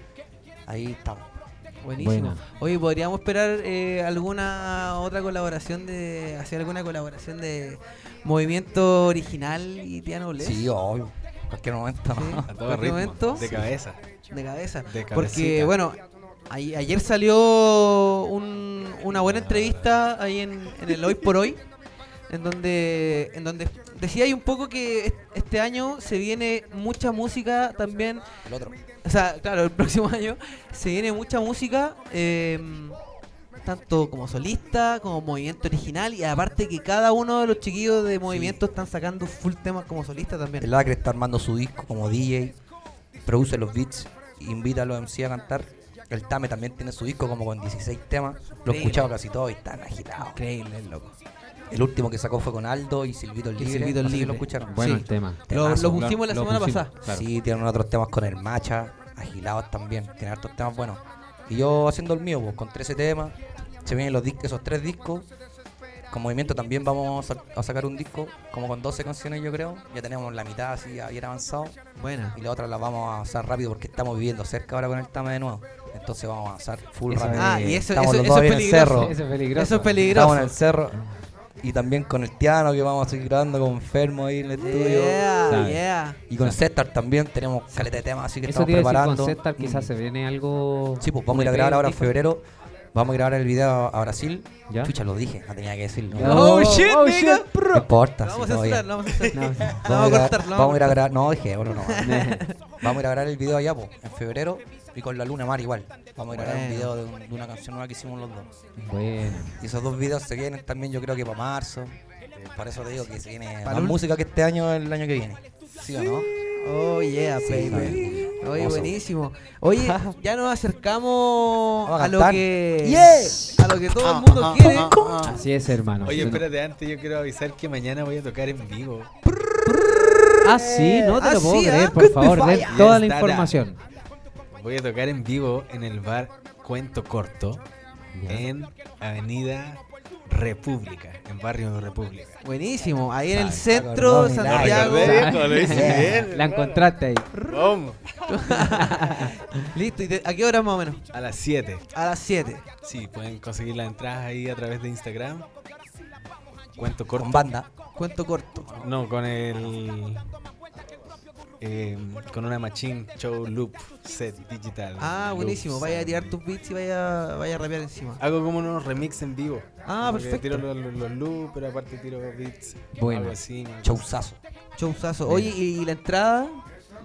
ahí estamos.
Buenísimo.
Buena.
Oye, ¿podríamos esperar eh, alguna otra colaboración de. hacer alguna colaboración de Movimiento Original y Piano Bless?
Sí, obvio. Cualquier momento.
Sí.
a todo ritmo,
momento.
de cabeza.
De cabeza.
De
Porque, bueno, a- ayer salió un, una buena entrevista ahí en, en el Hoy por Hoy, en donde, en donde decía ahí un poco que est- este año se viene mucha música también
El otro.
o sea, claro, el próximo año se viene mucha música, eh, tanto como solista, como movimiento original, y aparte que cada uno de los chiquillos de movimiento están sacando full temas como solista también.
El Acre está armando su disco como DJ, produce los beats, invita a los MC a cantar. El Tame también tiene su disco como con 16 temas. Lo he escuchado casi todo y están agitados.
Increíble, loco.
El último que sacó fue con Aldo y Silvito el
Y
Libre.
Silvito el
no sé si lo escucharon.
Bueno
Sí.
el tema.
Lo,
Temazo.
lo pusimos la
Lo
semana
pusimos.
pasada.
Claro.
Sí, tienen otros temas con el Macha, agilados también. Tienen hartos temas buenos. Y yo haciendo el mío, pues, con 13 temas. Se vienen los discos, esos tres discos. Con movimiento también vamos a, a sacar un disco, como con 12 canciones, yo creo. Ya tenemos la mitad así bien avanzado.
Buena.
Y la otra la vamos a avanzar rápido porque estamos viviendo cerca ahora con el Tame de nuevo. Entonces vamos a avanzar full
Eso
rápido.
Ah, y eso,
estamos
eso,
los
eso
dos
es
en el
peligroso.
cerro.
Eso es peligroso.
Eso es peligroso.
Estamos en el cerro. Y también con el Tiano que vamos a seguir grabando con Fermo ahí en el estudio.
Yeah.
Y con Cestar también tenemos caleta de temas, así que
Eso
estamos
decir
preparando.
con Zstar, quizás
Mm.
se viene algo...
Sí, pues vamos a ir a grabar ahora en febrero. Vamos a grabar el video a Brasil.
¿Ya?
Chucha, lo dije, no tenía que decirlo. No
Oh, shit,
oh,
nigga.
shit.
importa. Sí,
vamos a lo vamos a censurar.
No,
Vamos,
a cortar,
vamos ir a grabar. No, dije, bueno, no. vamos a ir a grabar el video allá, pues, en febrero. Y con la Luna Mar igual. Vamos a ir a grabar un video de, un- de una canción nueva que hicimos los dos.
Bueno.
Y esos dos videos se vienen también, yo creo que para marzo. Por eso te digo que se viene
Para
más música que este año el año que viene. ¿Sí o no?
Oh, yeah,
Sí,
baby. Oye, buenísimo. Oye, ya nos acercamos
a
a lo que
Yeah.
a lo que todo el mundo quiere.
Así es, hermano.
Oye, espérate, antes yo quiero avisar que mañana voy a tocar en vivo.
Ah, sí, no te
Ah,
lo puedo
sí,
creer,
ah,
por favor, den toda la información.
Voy a tocar en vivo en el bar Cuento Corto en Avenida República, en Barrio República.
Buenísimo. Ahí en el centro de Santiago.
La encontraste ahí.
¿Cómo?
Listo. ¿Y te- a qué hora más o menos?
A las 7.
A las 7.
Sí, pueden conseguir las entradas ahí a través de Instagram. Cuento corto.
Con banda.
Cuento corto.
No, con el. Eh, con una Machine Show Loop Set Digital.
Ah, buenísimo. Vaya a tirar tus beats y vaya, vaya a rapear encima.
Hago como unos remix en vivo.
Ah,
Como
perfecto.
Tiro los, los, los loops, pero aparte tiro beats.
Bueno.
Así. más
Showzazo.
Showzazo. Oye, ¿y la entrada?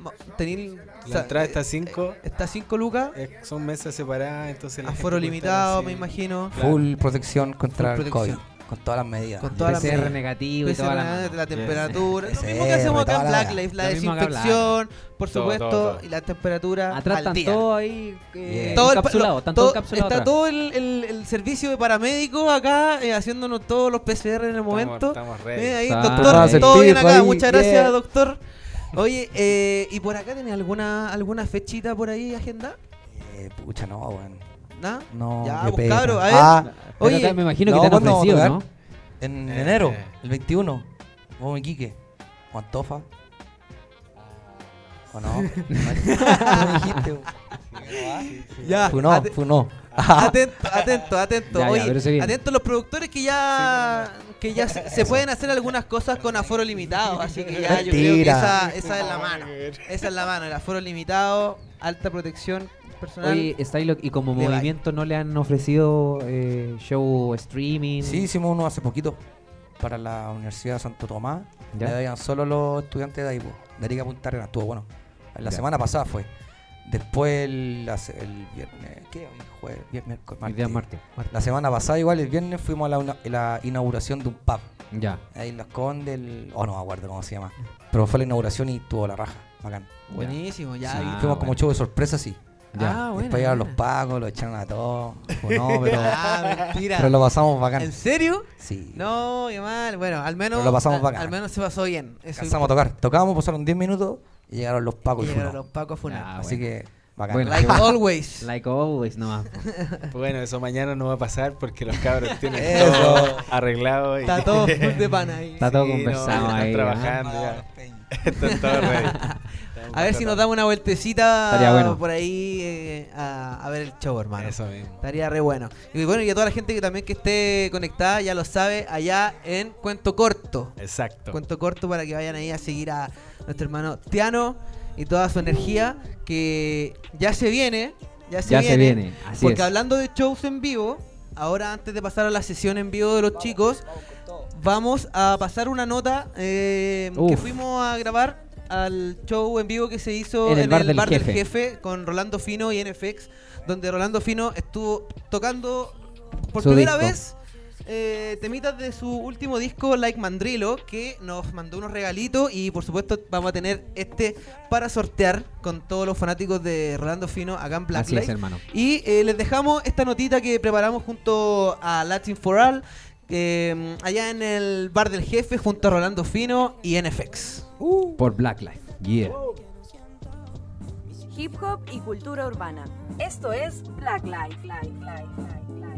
Ma- Tení, o
La
sea,
entrada está
eh,
a 5.
Está 5 lucas.
son mesas separadas, entonces la
Aforo limitado,
así.
me imagino.
Claro.
Full protección contra
Full
el
protección.
COVID. Con todas las medidas.
Con todas las
PCR negativo y
PCR,
toda la...
la, temperatura. Lo
Sí,
mismo que hacemos acá en Black Life, la desinfección, por supuesto,
todo, todo.
y la temperatura.
Atrás
al
están ahí eh.
Todo
todos encapsulados
Está
atrás.
todo el, el- el servicio de paramédicos acá eh, haciéndonos todos los PCR en el momento. Eh, ahí,
Ah,
doctor, todo bien acá.
ahí,
Muchas
yeah.
gracias, doctor. Oye, eh, ¿y por acá tenés alguna alguna fechita por ahí agenda?
Eh, pucha, no, weón.
¿Nada?
No,
Ya,
qué
pues, cabro, a ver.
Ah,
Oye,
me imagino
no,
que te han
¿cuándo vamos a
ofrecido? ¿no?
en
Eh.
enero, el 21. Vamos Iquique. O Antofa. ¿O no? no me dijiste.
Ya,
Funó,
ate-
funó.
Atento, atento, atento.
Ya,
Oye, atento los productores que ya que ya se, se pueden hacer algunas cosas con aforo limitado, así que ya yo creo que
Mentira.
esa, esa es la mano. Esa es la mano, el aforo limitado, alta protección personal.
Oye, Stylo, ¿y como movimiento no le han ofrecido eh, show streaming?
Sí, hicimos uno hace poquito para la Universidad de Santo Tomás.
¿Ya?
Le daban solo los estudiantes de ahí, po, de Arica Punta Arenas. Estuvo bueno. La
Ya.
semana pasada fue. Después el, el viernes, ¿qué? Hoy jueves, viernes, miércoles,
El día
martes.
martes.
La semana pasada igual, el viernes fuimos a la, una- la inauguración de un pub.
Ya.
Ahí en Las Condes, el- oh no me acuerdo cómo se llama. Pero fue la inauguración y tuvo la raja, bacán.
Buenísimo, ya.
Sí. Ah,
Fuimos como show de sorpresa, sí.
Ya.
Ah, bueno.
Después llegaron los pagos, lo echaron a todos. Pues no, pero,
Ah, mentira.
pero lo pasamos bacán.
¿En serio?
Sí.
No, qué mal. Bueno, al menos
Pero lo pasamos
al,
bacán.
al menos se pasó bien. Eso
Alcanzamos a tocar. Tocábamos, pasaron 10 minutos y llegaron los pagos
Y
y
llegaron los pacos funar.
Ah,
Así
bueno.
que, bacán.
Bueno.
Like always.
Like always, nomás.
Bueno, eso mañana no va a pasar porque los cabros tienen
Eso.
todo arreglado. Y
Está todo full de pana ahí.
Está todo
Sí, no,
conversado
están
ahí. ¿ah?
trabajando ya. Están todos ready.
A ver si nos damos una vueltecita
Estaría bueno.
por ahí eh, a, a ver el show, hermano.
Eso mismo.
Estaría re bueno. Y bueno, y a toda la gente que también que esté conectada, ya lo sabe, allá en Cuento Corto.
Exacto.
Cuento Corto para que vayan ahí a seguir a nuestro hermano Tiano y toda su energía que ya se viene. Ya se
Ya
viene.
se viene. Así
porque
es.
hablando de shows en vivo, ahora antes de pasar a la sesión en vivo de los chicos, vamos a pasar una nota eh, que fuimos a grabar al show en vivo que se hizo
En el bar del
del
jefe.
jefe con Rolando Fino y NFX, donde Rolando Fino estuvo tocando por
Su
primera
disco.
vez eh, temitas de su último disco Like Mandrilo que nos mandó unos regalitos y por supuesto vamos a tener este para sortear con todos los fanáticos de Rolando Fino acá en
Así es, hermano.
y eh, les dejamos esta notita que preparamos junto a Latin for All eh, allá en el bar del jefe junto a Rolando Fino y NFX
Por Black Life. Yeah.
Hip hop y cultura urbana. Esto es Black Life. Life, Life, Life,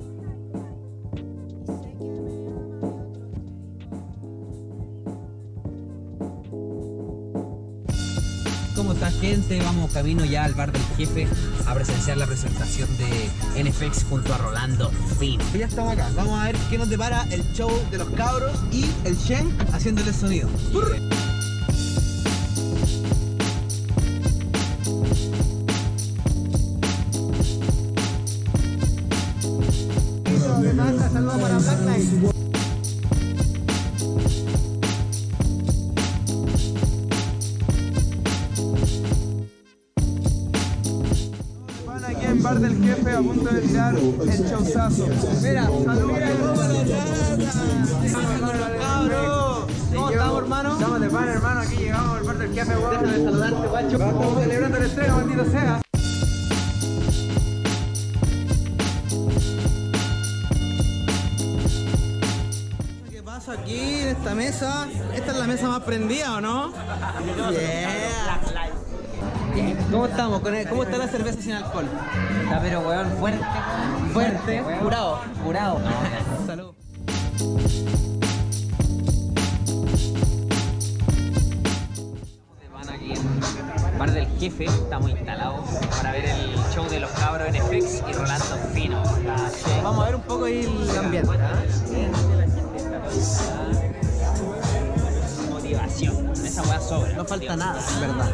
¿Cómo está gente? Vamos camino ya al bar del jefe a presenciar la presentación de NFX junto a Rolando Fino.
Ya estamos acá, vamos a ver qué nos depara el show de los cabros y el Shen haciéndole sonido.
El showzazo. Mira, saludos.
¿Cómo estamos, hermano?
Estamos de pan, hermano, aquí llegamos al Bar del Jefe, weón.
Déjame saludarte, guacho.
Estamos celebrando el estreno, maldito sea.
¿Qué pasa aquí en esta mesa? ¿Esta es la mesa más prendida o no? Yeah. ¿Cómo estamos? ¿Cómo la cerveza sin alcohol?
Está pero weón fuerte.
Fuerte, jurado.
Jurado.
Salud.
Van aquí en bar del jefe, estamos instalados para ver el show de los cabros NFX y Rolando Fino.
Vamos a ver un poco ahí el ambiente. ¿ah?
Motivación. Esa weá sobra.
No falta nada, en verdad.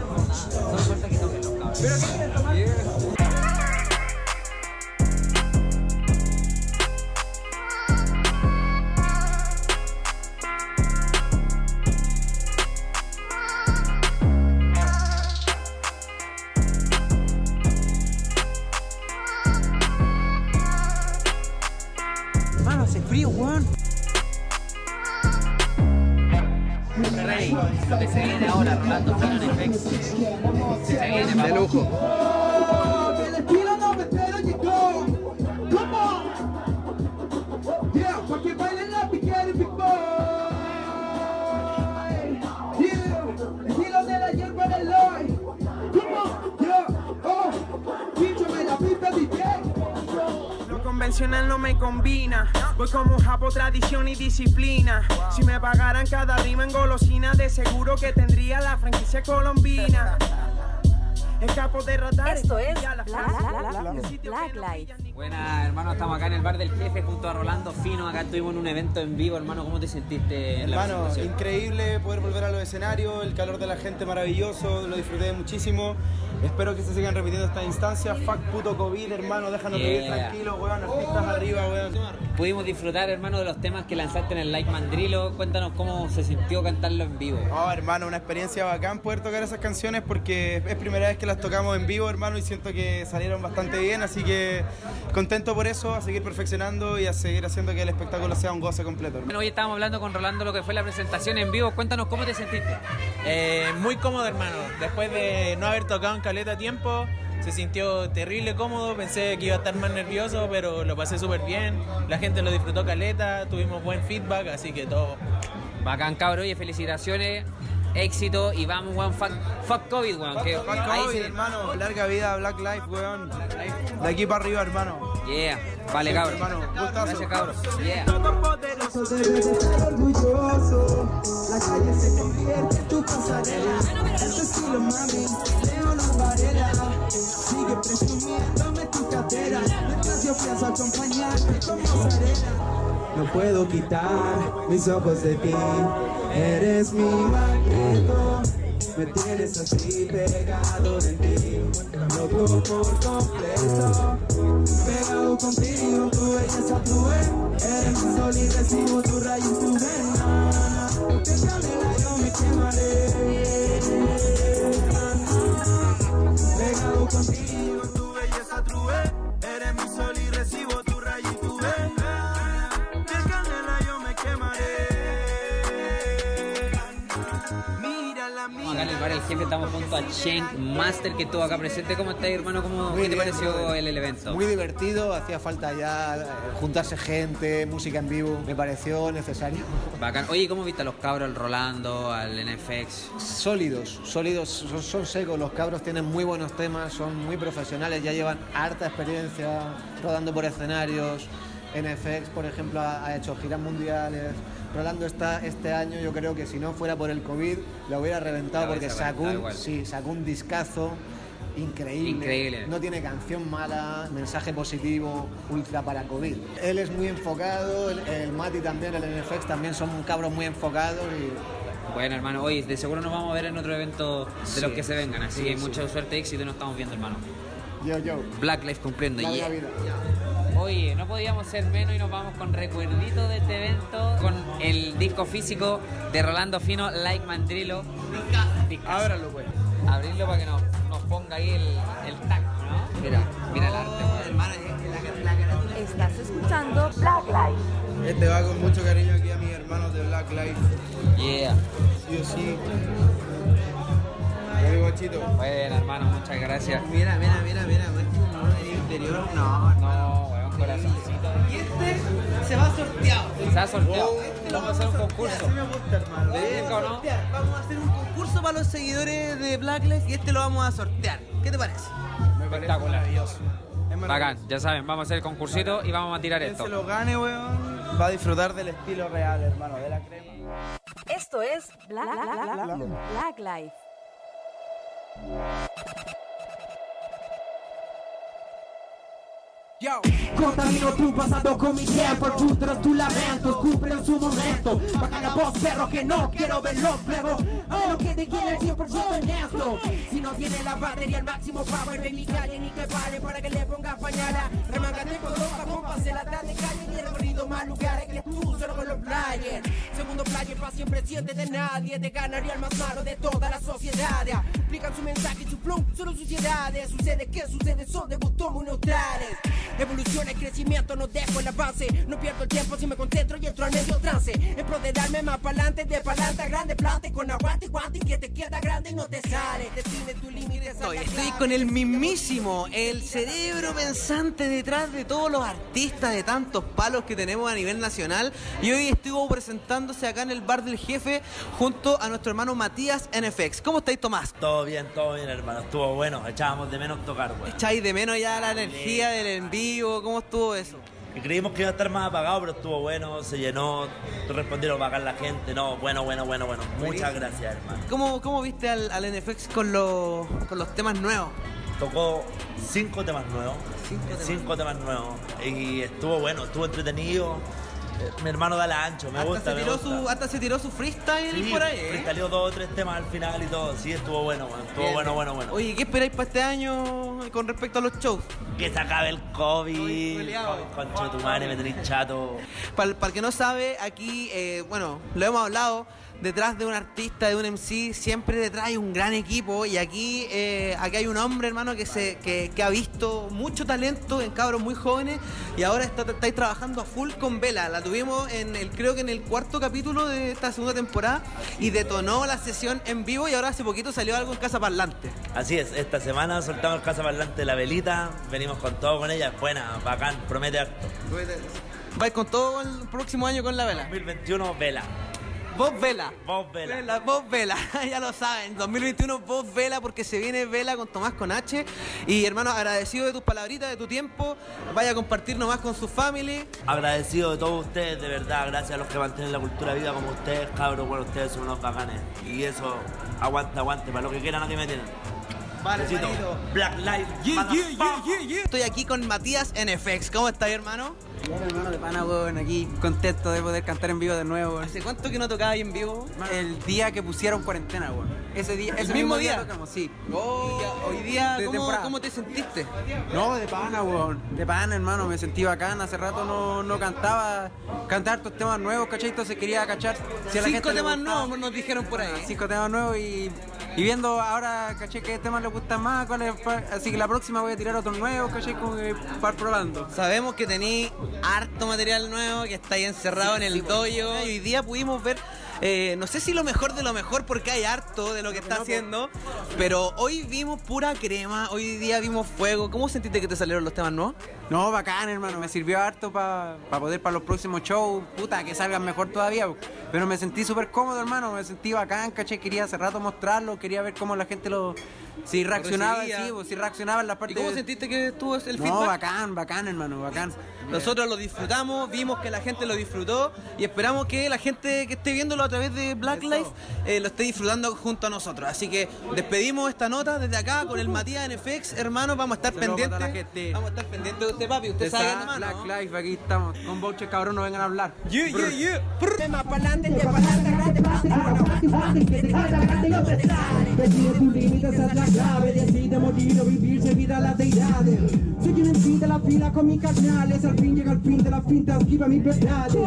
Y
disciplina. Si me pagaran cada rima en golosina, de seguro que tendría la franquicia colombina. Escapo de radar.
Esto es Black. Black, Black, Life.
Brilla ni-
Buena, hermano, estamos acá en el bar del jefe junto a Rolando Fino. Acá estuvimos en un evento en vivo, hermano. ¿Cómo te sentiste en
Hermano, increíble poder volver a los escenarios, el calor de la gente maravilloso, lo disfruté muchísimo. Espero que se sigan repitiendo estas instancias. Fuck puto COVID, hermano, déjanos vivir
Yeah.
tranquilos, weón, artistas arriba, weón.
Pudimos disfrutar, hermano, de los temas que lanzaste en el Like Mandrilo. Cuéntanos cómo se sintió cantarlo en vivo.
Oh, hermano, una experiencia bacán poder tocar esas canciones porque es primera vez que las tocamos en vivo, hermano, y siento que salieron bastante bien, así que contento por eso, a seguir perfeccionando y a seguir haciendo que el espectáculo sea un goce completo.
Bueno, hoy estábamos hablando con Rolando lo que fue la presentación en vivo. Cuéntanos cómo te sentiste.
Eh, muy cómodo, hermano. Después de no haber tocado en caleta a tiempo, se sintió terrible cómodo. Pensé que iba a estar más nervioso, pero lo pasé súper bien. La gente lo disfrutó caleta, tuvimos buen feedback, así que todo.
Bacán, cabrón. Oye, felicitaciones, éxito y vamos, weón. Fuck, fuck COVID, weón. Que
Fuck COVID,
se-
hermano, larga vida a Black Life, weón. De aquí para arriba, hermano.
Yeah, vale,
Sí,
cabrón.
hermano, gustazo.
Gracias, cabrón. Yeah.
Todopoderoso.
Debes estar orgulloso. La calle se convierte en tu pasarela. Este estilo, mami, Leonor Varela. Sigue presumiéndome tu cartera. Mientras yo pienso acompañarte con mozzarella. No puedo quitar mis ojos de ti. Eres mi magneto.
Me tienes así pegado de ti, loco por completo. Pegado contigo, tu belleza, tu Eres mi sol y recibo tu rayo y tu vena. Te canela, yo me quemaré. Pegado contigo, tu belleza, tu Eres mi
en el bar El Jefe, estamos junto a Chen Master que estuvo acá presente. ¿Cómo estás, hermano? ¿Cómo,
Muy
¿Qué te pareció el, el evento?
Muy divertido, hacía falta ya eh, juntarse gente, música en vivo, me pareció necesario.
Bacán. Oye, ¿cómo viste a los cabros, al Rolando, al NFX?
Sólidos, sólidos, son, son secos, los cabros tienen muy buenos temas, son muy profesionales, ya llevan harta experiencia rodando por escenarios. NFX, por ejemplo, ha, ha hecho giras mundiales. Rolando está este año, yo creo que si no fuera por el COVID, lo hubiera reventado porque sacó un, sí, sacó un discazo increíble.
Increíble.
No tiene canción mala, mensaje positivo, ultra para COVID. Él es muy enfocado, el, el Mati también, el NFX también son cabros muy enfocados y
Bueno, hermano, oye, de seguro nos vamos a ver en otro evento de
Sí.
los que se vengan. Así
Sí,
que
sí.
mucha suerte, éxito y nos estamos viendo, hermano.
yo, yo.
Black Life cumpliendo. Yeah.
vida.
Oye, no podíamos ser menos y nos vamos con recuerdito de este evento, con el disco físico de Rolando Fino, Like Mandrilo. Ábralo, pues. Abrirlo para que nos, nos ponga ahí el, el tag, ¿no? Mira, mira el arte, weón.
Estás escuchando Black Life.
Este va con mucho cariño aquí a mis hermanos de Black Life.
Yeah.
Sí o sí. Guachito.
Bueno, hermano, muchas gracias.
Mira, mira, mira, mira, el interior. No,
No, corazoncito.
Y este se va sorteado.
Se ha sorteado. Vamos a hacer un concurso.
Así me gusta, hermano.
¿Ves, o no?
Sortear. Vamos a hacer un concurso para los seguidores de Black Lives y este lo vamos a sortear. ¿Qué te parece?
Espectacular.
maravilloso.
Bacán, ya saben, vamos a hacer el concursito y vamos a tirar
Quien
esto.
se lo gane, weón, va a disfrutar del estilo real, hermano, de la crema.
Esto es Black, Black, Black, Black Life.
Contamino tu pasado con mi tiempo, frustro tu lamento, cumple en su momento. Baja la voz, perro, que no quiero verlo, plebo. A lo que te quiere el 100% en esto. Si no tiene la batería al máximo power, mi calle ni que pare para que le ponga pañala. Remángate con los compas en la tarde calle y he recorrido más lugares que tú, solo con los players. Segundo player, pa' siempre siente de nadie. Te ganaría el más malo de toda la sociedad. Explican su mensaje y su flow, solo suciedades. Sucede que sucede, son de gustos muy neutrales. Evolución, el crecimiento, no dejo el avance. No pierdo el tiempo si me concentro y entro al medio trance. En pro de darme más pa'lante, de pa'lante, grande plante con aguante, guante y que te queda grande y no te sale. Define tu límite,
Estoy,
es la
estoy con el mismísimo, el cerebro pensante detrás de todos los artistas de tantos palos que tenemos a nivel nacional. Y hoy estuvo presentándose acá en el bar del jefe junto a nuestro hermano Matías NFX. ¿Cómo estáis, Tomás?
Todo bien, todo bien, hermano. Estuvo bueno. Echábamos de menos tocar, güey.
¿Echáis de menos ya la energía del en vivo? ¿Cómo estuvo eso?
Creímos que iba a estar más apagado, pero estuvo bueno, se llenó, respondieron bacán la gente. No, bueno, bueno, bueno, bueno. Muchas gracias, hermano.
¿Cómo, cómo viste al, al NFX con los, con los temas nuevos?
Tocó cinco temas nuevos. Cinco temas, nuevos. Y estuvo bueno, estuvo entretenido. Eh, Mi hermano da la ancho, me
hasta,
gusta,
se
me
tiró
gusta.
su, hasta se tiró su freestyle
Sí,
por ahí. ¿eh?
freestyleó dos o tres temas al final y todo. Sí, estuvo bueno, man. Estuvo
Bien,
bueno,
bien.
bueno, bueno.
Oye, ¿qué esperáis para este año con respecto a los shows?
Que se acabe el COVID. Concho tu madre, me tenéis chato.
Para el que no sabe, aquí, eh, bueno, lo hemos hablado, detrás de un artista, de un MC, siempre detrás hay un gran equipo y aquí, eh, aquí hay un hombre, hermano, que, se, que, que ha visto mucho talento en cabros muy jóvenes y ahora está, estáis trabajando a full con Vela. La tuvimos en el, creo que en el cuarto capítulo de esta segunda temporada y detonó la sesión en vivo y ahora hace poquito salió algo en Casa Parlante.
Así es, esta semana soltamos casa parlante la velita, venimos con todo con ella, es buena, bacán, promete harto.
Vais con todo el próximo año con la Vela.
2021, vela.
Vos Vela.
Vos vela.
Vela, vos Vela, ya lo saben. 2021 vos Vela porque se viene Vela con Tomás con H. Y hermano, agradecido de tus palabritas, de tu tiempo. Vaya a compartir nomás con su family.
Agradecido de todos ustedes, de verdad, gracias a los que mantienen la cultura viva como ustedes, cabros, bueno, ustedes son unos bacanes. Y eso, aguante, aguante, para lo que quieran aquí me tienen.
Vale.
Black Lives
yeah, yeah, yeah. Estoy aquí con Matías NFX. ¿Cómo estás, hermano?
Bien, hermano de pana, weón, aquí contento de poder cantar en vivo de nuevo.
¿Hace cuánto que no tocaba ahí en vivo?
El día que pusieron cuarentena, weón. Ese día,
¿El
ese
mismo día?
tocamos, sí.
Oh, hoy día,
De
¿cómo, cómo te sentiste?
No, de pana, weón. De pana, hermano, me sentí bacán. Hace rato no, no cantaba. Cantar estos temas nuevos, ¿cachai? Entonces quería cachar si a la
Cinco
gente
temas nuevos nos dijeron por ahí.
Cinco temas nuevos y, y viendo ahora, caché, qué temas les gustan más, cuáles. Así que la próxima voy a tirar otros nuevos, caché, como que probando.
Sabemos que tenéis harto material nuevo, que estáis encerrado en el. Y hoy día pudimos ver, eh, no sé si lo mejor de lo mejor, porque hay harto de lo que está haciendo, pero hoy vimos pura crema, hoy día vimos fuego. ¿Cómo sentiste que te salieron los temas nuevos?
No, bacán, hermano. Me sirvió harto para poder para los próximos shows. Puta, que salgan mejor todavía. Pero me sentí súper cómodo, hermano. Me sentí bacán, caché. Quería hace rato mostrarlo. Quería ver cómo la gente lo. Si reaccionaba, sí, si reaccionaba en la parte.
¿Y cómo sentiste que estuvo el
No,
feedback?
bacán, bacán, hermano, bacán.
Nosotros lo disfrutamos, vimos que la gente lo disfrutó y esperamos que la gente que esté viéndolo a través de Black Life eh, lo esté disfrutando junto a nosotros. Así que despedimos esta nota desde acá con el Matías NFX, hermanos, vamos a estar pendientes. Vamos a estar pendientes de usted, papi. Usted sabe de mano.
Black Life, aquí estamos. Con voucher cabrón, no vengan a hablar.
Yeah, yeah, yeah.
Tema pa'lante, grande, que te no te sale. Decide tus límites, es la clave. Decide morir o vivir, servir a las deidades. Soy MC de la fila con mis carnales. Al fin llega el fin de la finta, esquiva mis verdades.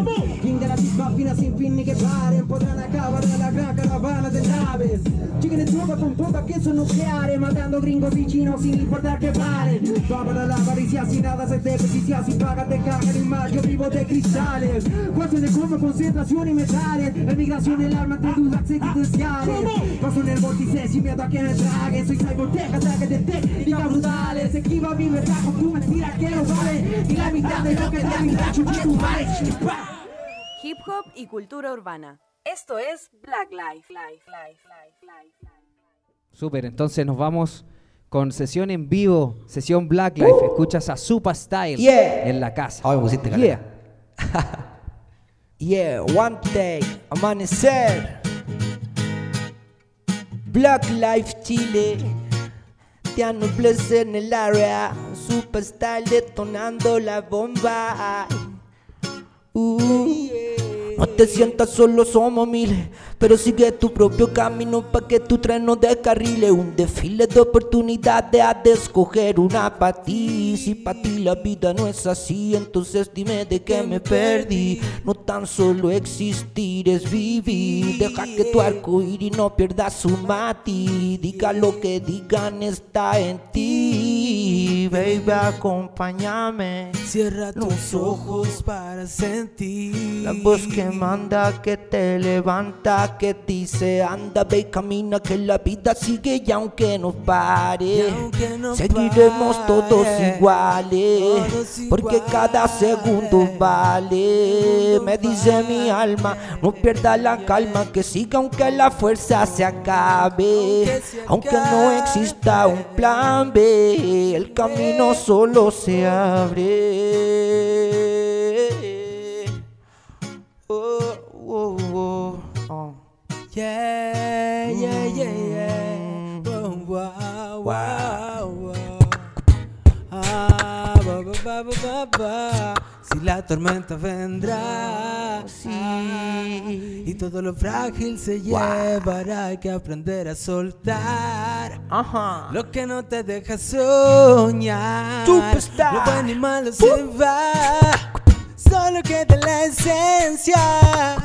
King de la chispa fina sin fin ni que paren. Podrán acabar de la gran caravana de naves. Lleguen en tropa con bombas que son nucleares. Matando gringos y chinos sin importar que paren. Va para la avaricia sin nada se desperdicia. Sin pagas de caja ni más, yo vivo de cristales. Jueces de coma, concentración y metales. Emigración, el arma entre dudas existenciales. Paso en el vórtice sin miedo a que me trague. Soy cyborg, ataque de técnicas brutales. Esquiva mi verdad con tu mentira que no vale. Y la mitad de lo que te mi racho que tu madre.
Hip hop y cultura urbana. Esto es Black Life. Life, Life, Life, Life.
Súper, entonces nos vamos con sesión en vivo, sesión Black Life. Escuchas a Super Style
Yeah.
en la casa.
Me pusiste
Yeah.
Yeah, one day, amanecer. Black Life Chile. Te Bless en el área. Superstyle detonando la bomba. Uh, no te sientas solo, somos miles. Pero sigue tu propio camino pa' que tu tren no descarrile. Un desfile de oportunidades, has de escoger una pa' ti. Si pa' ti la vida no es así, entonces dime de qué me perdí. No tan solo existir es vivir. Deja que tu arco iris no pierda su matiz. Diga lo que digan, está en ti. Baby, acompáñame.
Cierra tus ojos para sentir.
La voz que manda, que te levanta, que dice anda, ve y camina, que la vida sigue y aunque nos pare,
aunque nos
seguiremos
pare,
todos iguales,
todos
porque cada segundo vale. Me dice mi alma, no pierda la calma, que siga aunque la fuerza se acabe, aunque no exista un plan B, el camino solo se abre. Oh, oh, oh, oh.
Yeah, yeah, yeah, yeah. Wow, wow, wow, wow. Ah, ba, ba, ba, ba, ba, ba. Si la tormenta vendrá y todo lo frágil se llevará, hay que aprender a soltar lo que no te deja soñar.
Superstar.
Lo bueno y malo se va, solo queda la esencia,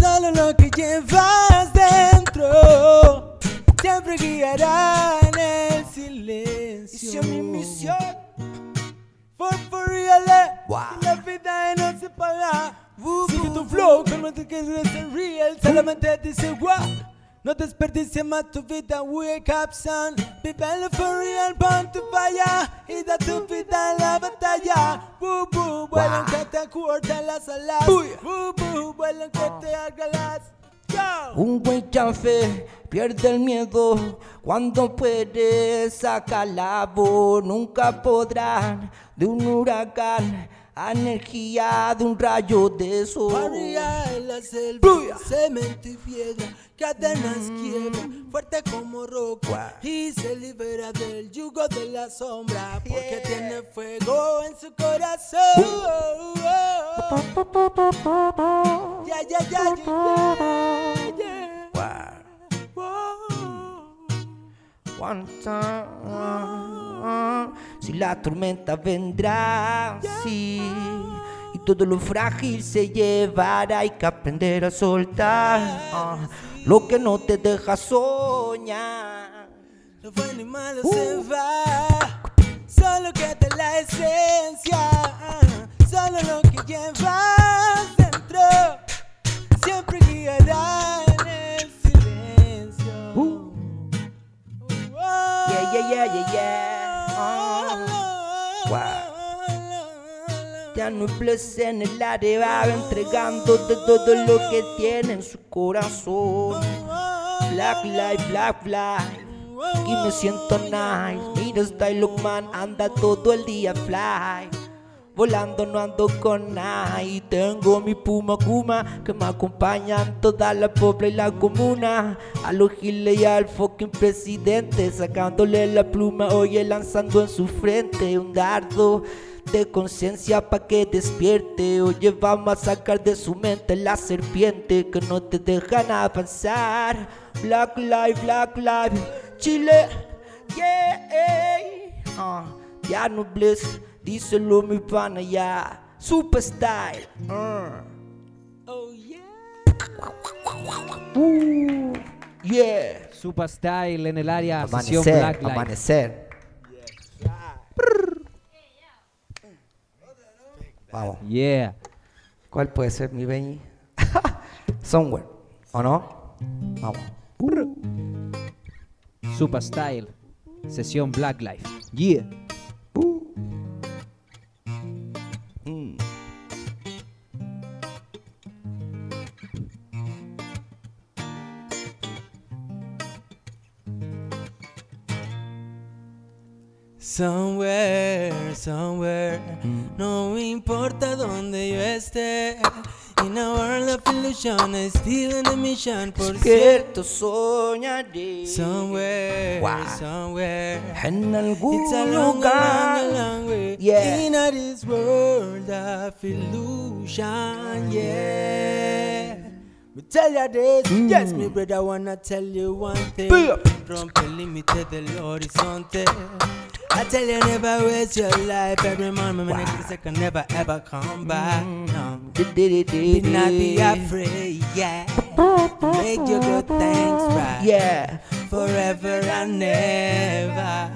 solo lo que llevas dentro. Siempre guiará en el silencio.
mi misión.
For, for real, eh. La vida no se paga. Sigue tu flow, cálmate que es real. Solamente dice wow. No desperdicies más tu vida, wake up son Vívelo for real, pon tu falla Y da tu vida en la batalla Boo boo, vuelo que te corta las alas Boo boo, vuelo que te haga las Go.
Un buen café pierde el miedo cuando puede sacar la voz. Nunca podrán de un huracán Energía de un rayo de sol.
María en la selva, cemento y piedra, cadenas quiebra, fuerte como roca y se libera del yugo de la sombra porque tiene fuego en su corazón. Ya, ya, ya, ya, ya, ya.
One time. Si la tormenta vendrá, sí. Y todo lo frágil se llevará, hay que aprender a soltar ah, lo que no te deja soñar.
Lo bueno y malo se va, solo queda la esencia, ah, solo lo que llevas dentro, siempre guiará en el silencio.
Uh. Yeah, yeah, yeah, yeah, yeah. Wow. Ya no es en el área, va entregando de todo lo que tiene en su corazón. Black light, black fly. Y me siento nice. Mira, Style Man anda todo el día fly. Volando no ando con nadie. Tengo mi puma kuma que me acompañan toda la pobre y la comuna. A los giles y al fucking presidente. Sacándole la pluma, oye, lanzando en su frente un dardo de conciencia pa' que despierte. Oye, vamos a sacar de su mente la serpiente que no te dejan avanzar. Black Life, Black Life, Chile, yeah. Ah, ya no bliss, díselo mi pana ya. Super style. ah.
Oh yeah.
Uh, yeah.
Super Style en el área,
Amanecer,
Black
amanecer. Vamos.
Yeah.
¿Cuál puede ser mi Benny? Somewhere. ¿O no? Vamos.
Super Style, sesión Black Life. Yeah.
Mm.
Somewhere, somewhere, no me importa donde yo esté. In a world of illusion, still in the mission. Por
Cierto soñaré.
Somewhere,
Wow.
somewhere.
En algún
It's a long,
lugar.
long, long way.
Yeah.
In a this world of illusion, yeah. Me tell you this, yes, me brother, wanna tell you one thing. Rompe límite del horizonte. I tell you, never waste your life. Every moment, wow. next second, never ever come back. No. Be not be afraid, yeah. Make your good things right.
Yeah.
Forever and never.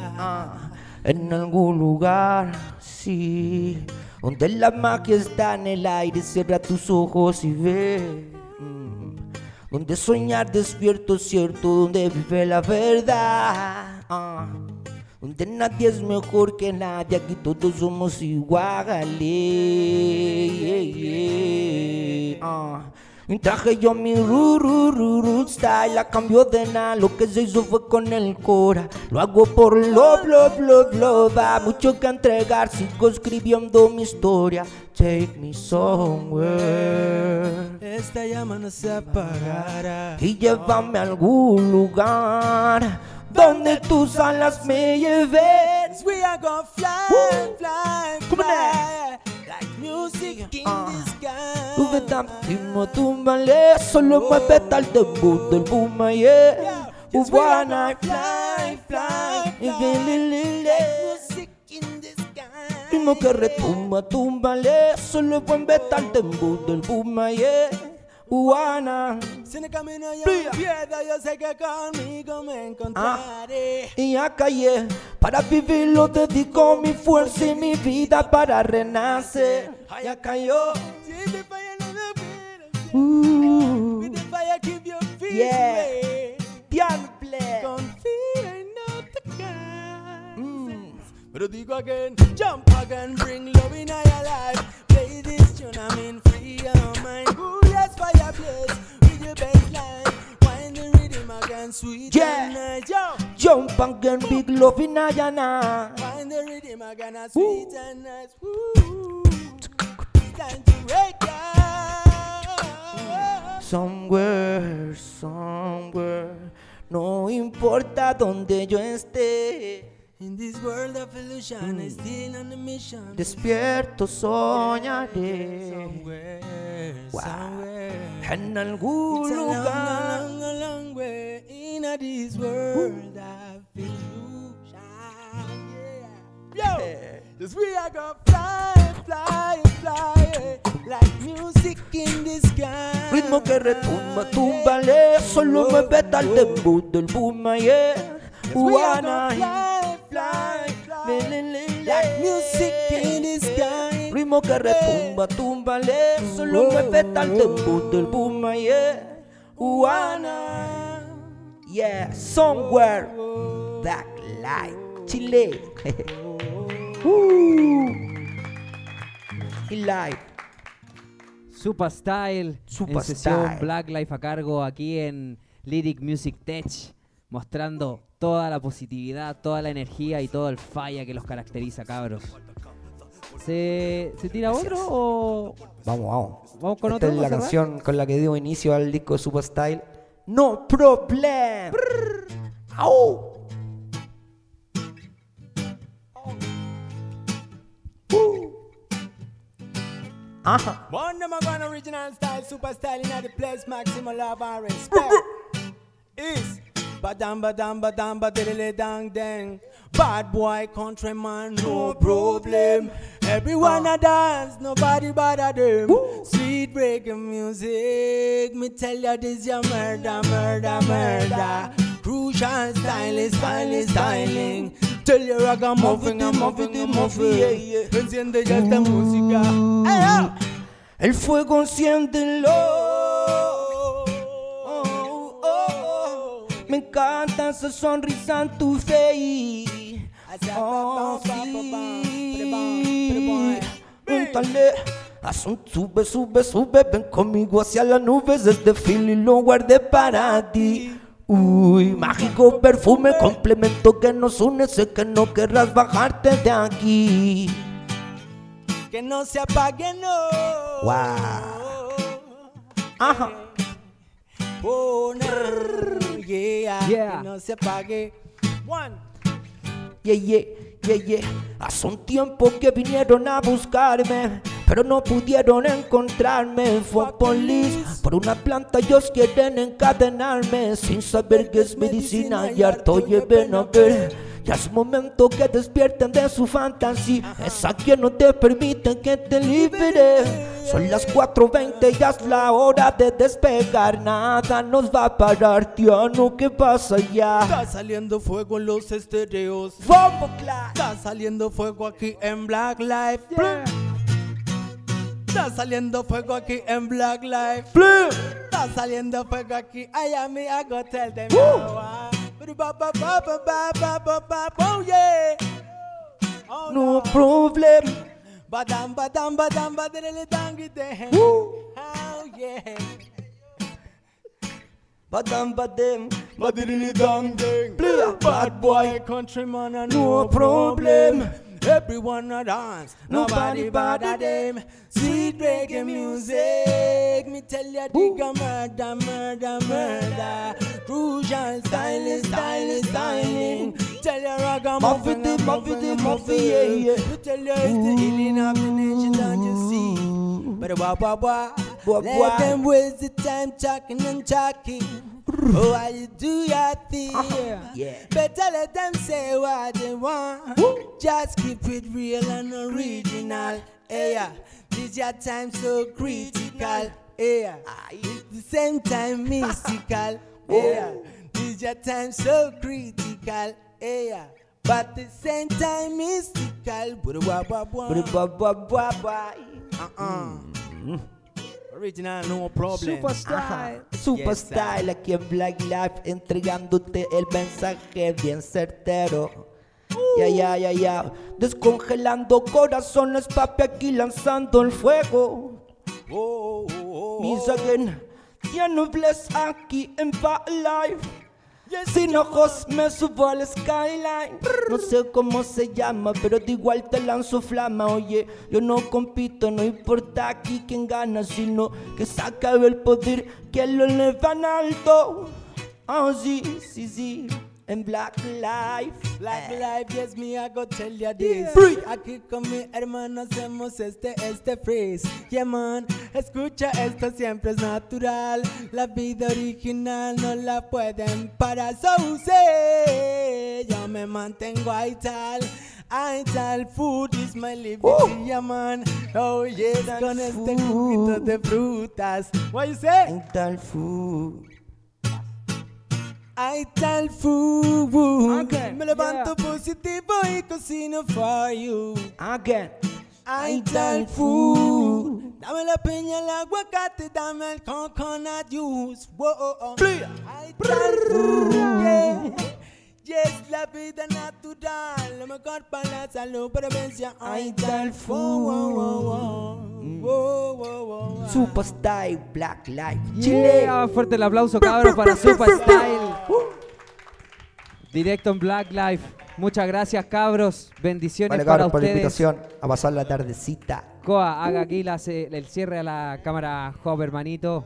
En algún lugar, sí. Donde la magia está en el aire, cierra tus ojos y ve. Mm. Donde soñar despierto es cierto, donde vive la verdad. Ah. Donde nadie es mejor que nadie, aquí todos somos iguales. Ah. Y traje yo mi ru, ru, ru, ru style a cambio de nada. Lo que se hizo fue con el cora. Lo hago por love, love, love, love. Hay mucho que entregar. Sigo escribiendo mi historia. Take me somewhere.
Esta llama no se apagará.
Y llévame a algún lugar. Donde tus alas me lleven.
We are gonna fly, fly, fly. Like music in the sky.
Tuve tanto túmbale, solo mueve tal debut del boom, yeah.
Are
Wanna
fly, fly, fly.
lilile.
Music in the sky.
Ritmo que retumba, túmbale, solo mueve tal debut del boom, yeah. Wanna.
Si en el camino yo me pierdo, yo sé que conmigo me encontraré.
Y ya callé, para vivirlo dedico mi fuerza y mi vida para renacer. Ya cayó.
Si te falla, no me pierdas.
Uh,
the fire, keep your feet
Yeah. play.
Confía
Mm.
Pero digo again, jump again, bring love in your life. Play this tune, I'm in free your mind. Ooh, yes, fire blaze with your bassline. Wind the rhythm again, sweet
Yeah.
and nice. Yo,
Jump again, big love in Ayana.
wind the rhythm again, a sweet and nice. Ooh. listen to radio.
Somewhere, somewhere, no importa donde yo esté.
In this world of illusion, I'm hmm. still on a mission.
Despierto soñaré.
Somewhere,
Wow.
somewhere.
En algún
It's a long, long, long, way in a this world of illusion. Yeah. Yo, this we are gonna fly, fly, fly, like music in the sky.
Ritmo que retumba, túmbale, solo me vete al tempo del boom, yeah.
we are Fly, like music in the sky.
Ritmo que retumba, túmbale, solo me vete al tempo del boom, yeah. Juana, yeah, somewhere, black light, Chile. Uh. Y light.
Super Style,
Super
en sesión
Style.
Black Life a cargo aquí en Lyric Music Tech, mostrando toda la positividad, toda la energía y todo el falla que los caracteriza, cabros. ¿Se, ¿se tira otro o
Vamos, vamos.
vamos con
Esta
otro?
es la canción con la que dio inicio al disco Super Style. No problem. Au. Ajá.
One gone original style, super style in the place, maximum love and respect. Is badam badam badam badilly dang dang. Bad boy countryman, no problem. Everyone ah. a dance, nobody bother them. Sweet reggae music, me tell you this your murder, murder, murder. Crucial style is styling. Tell you ragamuffin, I'm muffin, I'm muffin. Yeah, yeah. Enciende ya esta música. Hey.
El fuego enciéndelo. Me encanta esa sonrisa en tu face. Oh, sí. Pregúntale. Haz un sube, sube, sube. Ven conmigo hacia las nubes. Este feeling lo guardé para ti. Uy, mágico perfume, complemento que nos une. Sé que no querrás bajarte de aquí.
Que no se apague, no.
Wow. Ajá.
No. Yeah.
Yeah.
Que no se apague. One.
Yeah, yeah, yeah, yeah. Hace un tiempo que vinieron a buscarme, pero no pudieron encontrarme. Fue police por una planta, ellos quieren encadenarme sin saber que es medicina y harto lleven a ver. Ya es momento que despierten de su fantasía. Esa que no te permite que te libere. Son las 4.20, ya es la hora de despegar. Nada nos va a parar, Tiano. ¿Qué pasa ya?
Está saliendo fuego en los estéreos.
Vamos,
Está saliendo fuego aquí en Black Life. Está saliendo fuego aquí en Black Life. Está saliendo fuego aquí. I am me, I go tell them. Ah. Oh yeah. Oh,
No problem.
Badam, badam, badam, badam, dangy dang. Oh yeah.
Badam, badam,
badam, dang.
Play
Bad boy, countryman, and
No
no
problem.
problem. Everyone a dance, nobody bother them. Sweet reggae music, me tell you, digga murder, murder, murder. Crucial style is styling. Tell you ragamuffin,
muffy,
muffin,
muffy,
muffin,
yeah,
yeah. Tell you it's the healing of the nation, don't you see? But wah wah wah,
Wah,
let
wah.
them waste the time talking and talking. Oh, how you do your thing? Uh-huh.
yeah.
Better let them say what they want. Just keep it real and original. Hey, yeah. This your time so critical. Yeah. It's the same time mystical. Yeah. This your time so critical. Yeah. But the same time mystical. Uh-uh. Original, no problem.
Super Style. Super
Yes,
aquí en Black Life entregándote el mensaje bien certero. Ya, ya, ya, ya. Descongelando corazones, papi, aquí lanzando el fuego. Miss again. Ya no bless aquí en Black Life. Sin ojos me subo al skyline. No sé cómo se llama, pero de igual te lanzo flama. Oye, yo no compito, no importa aquí quién gana, sino que se acabe el poder que lo elevan alto. Oh, sí, sí, sí. En Black Life.
Black Life, yes, me, I go tell ya this. Aquí con mi hermano hacemos este, este freeze. Yeah, man, escucha, esto siempre es natural. La vida original no la pueden parar. So, say, yo me mantengo ahí tal. I tal food is my living, yeah, man. Oh, yes, con este juguito de frutas. What you say?
tal food.
Hay tal food. Me levanto positivo y cocino for you.
Again.
Hay tal food. Dame la piña, el aguacate, dame el coconut juice. Whoa, oh, oh. Hay tal food. Yeah. Yes, la vida natural, lo mejor para la salud, prevención. Hay tal food.
Super Style Black Life. Chile.
Yeah, fuerte el aplauso, cabros, para Super Style. Directo en Black Life. Muchas gracias, cabros. Bendiciones
Vale,
para
cabros, por la invitación a pasar la tardecita.
Coa, haga aquí la ce- el cierre a la cámara Hop, hermanito.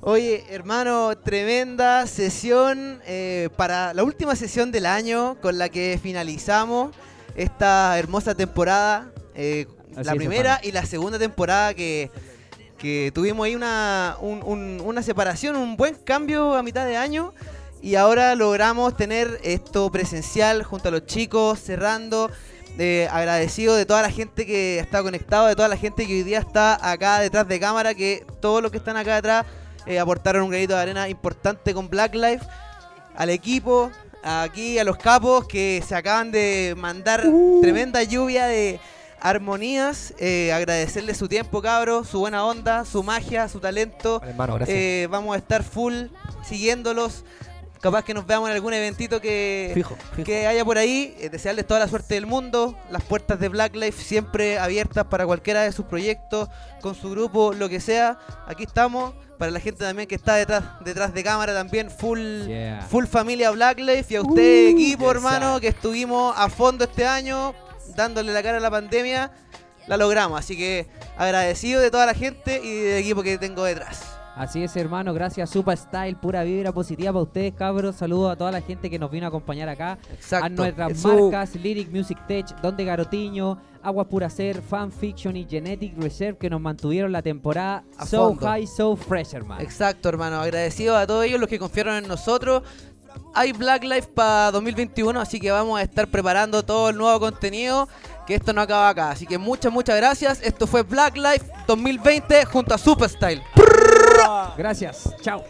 Oye, hermano, tremenda sesión eh, para la última sesión del año con la que finalizamos esta hermosa temporada. eh,
Así
la primera y la segunda temporada que, que tuvimos ahí una, un- un- una separación, un buen cambio a mitad de año. Y ahora logramos tener esto presencial junto a los chicos, cerrando. eh, agradecido de toda la gente que está conectado, de toda la gente que hoy día está acá detrás de cámara, que todos los que están acá detrás eh, aportaron un granito de arena importante con Black Life, al equipo, aquí a los capos que se acaban de mandar tremenda lluvia de armonías, eh, agradecerle su tiempo cabros, su buena onda, su magia, su talento.
Vale, hermano, gracias.
Eh, vamos a estar full siguiéndolos. Capaz que nos veamos en algún eventito que,
Fijo, fijo.
que haya por ahí. Eh, desearles toda la suerte del mundo. Las puertas de Black Life siempre abiertas para cualquiera de sus proyectos, con su grupo, lo que sea. Aquí estamos. Para la gente también que está detrás, detrás de cámara también, full,
Yeah.
full familia Black Life. Y a usted,
Uh,
equipo, hermano, que estuvimos a fondo este año, dándole la cara a la pandemia. La logramos. Así que agradecido de toda la gente y del equipo que tengo detrás.
Así es, hermano. Gracias, Super Style. Pura vibra positiva para ustedes, cabros. Saludos a toda la gente que nos vino a acompañar acá.
Exacto.
A nuestras
Eso.
marcas Lyric Music Tech, Donde Garotiño, Agua Pura Ser, Fan Fiction y Genetic Reserve que nos mantuvieron la temporada
A
so
fondo.
high, so fresh, hermano.
Exacto, hermano. Agradecido a todos ellos los que confiaron en nosotros. Hay Black Life para 2021, así que vamos a estar preparando todo el nuevo contenido. Que esto no acaba acá. Así que muchas, muchas gracias. Esto fue Black Life 2020 junto a Super Style.
Gracias. Chao.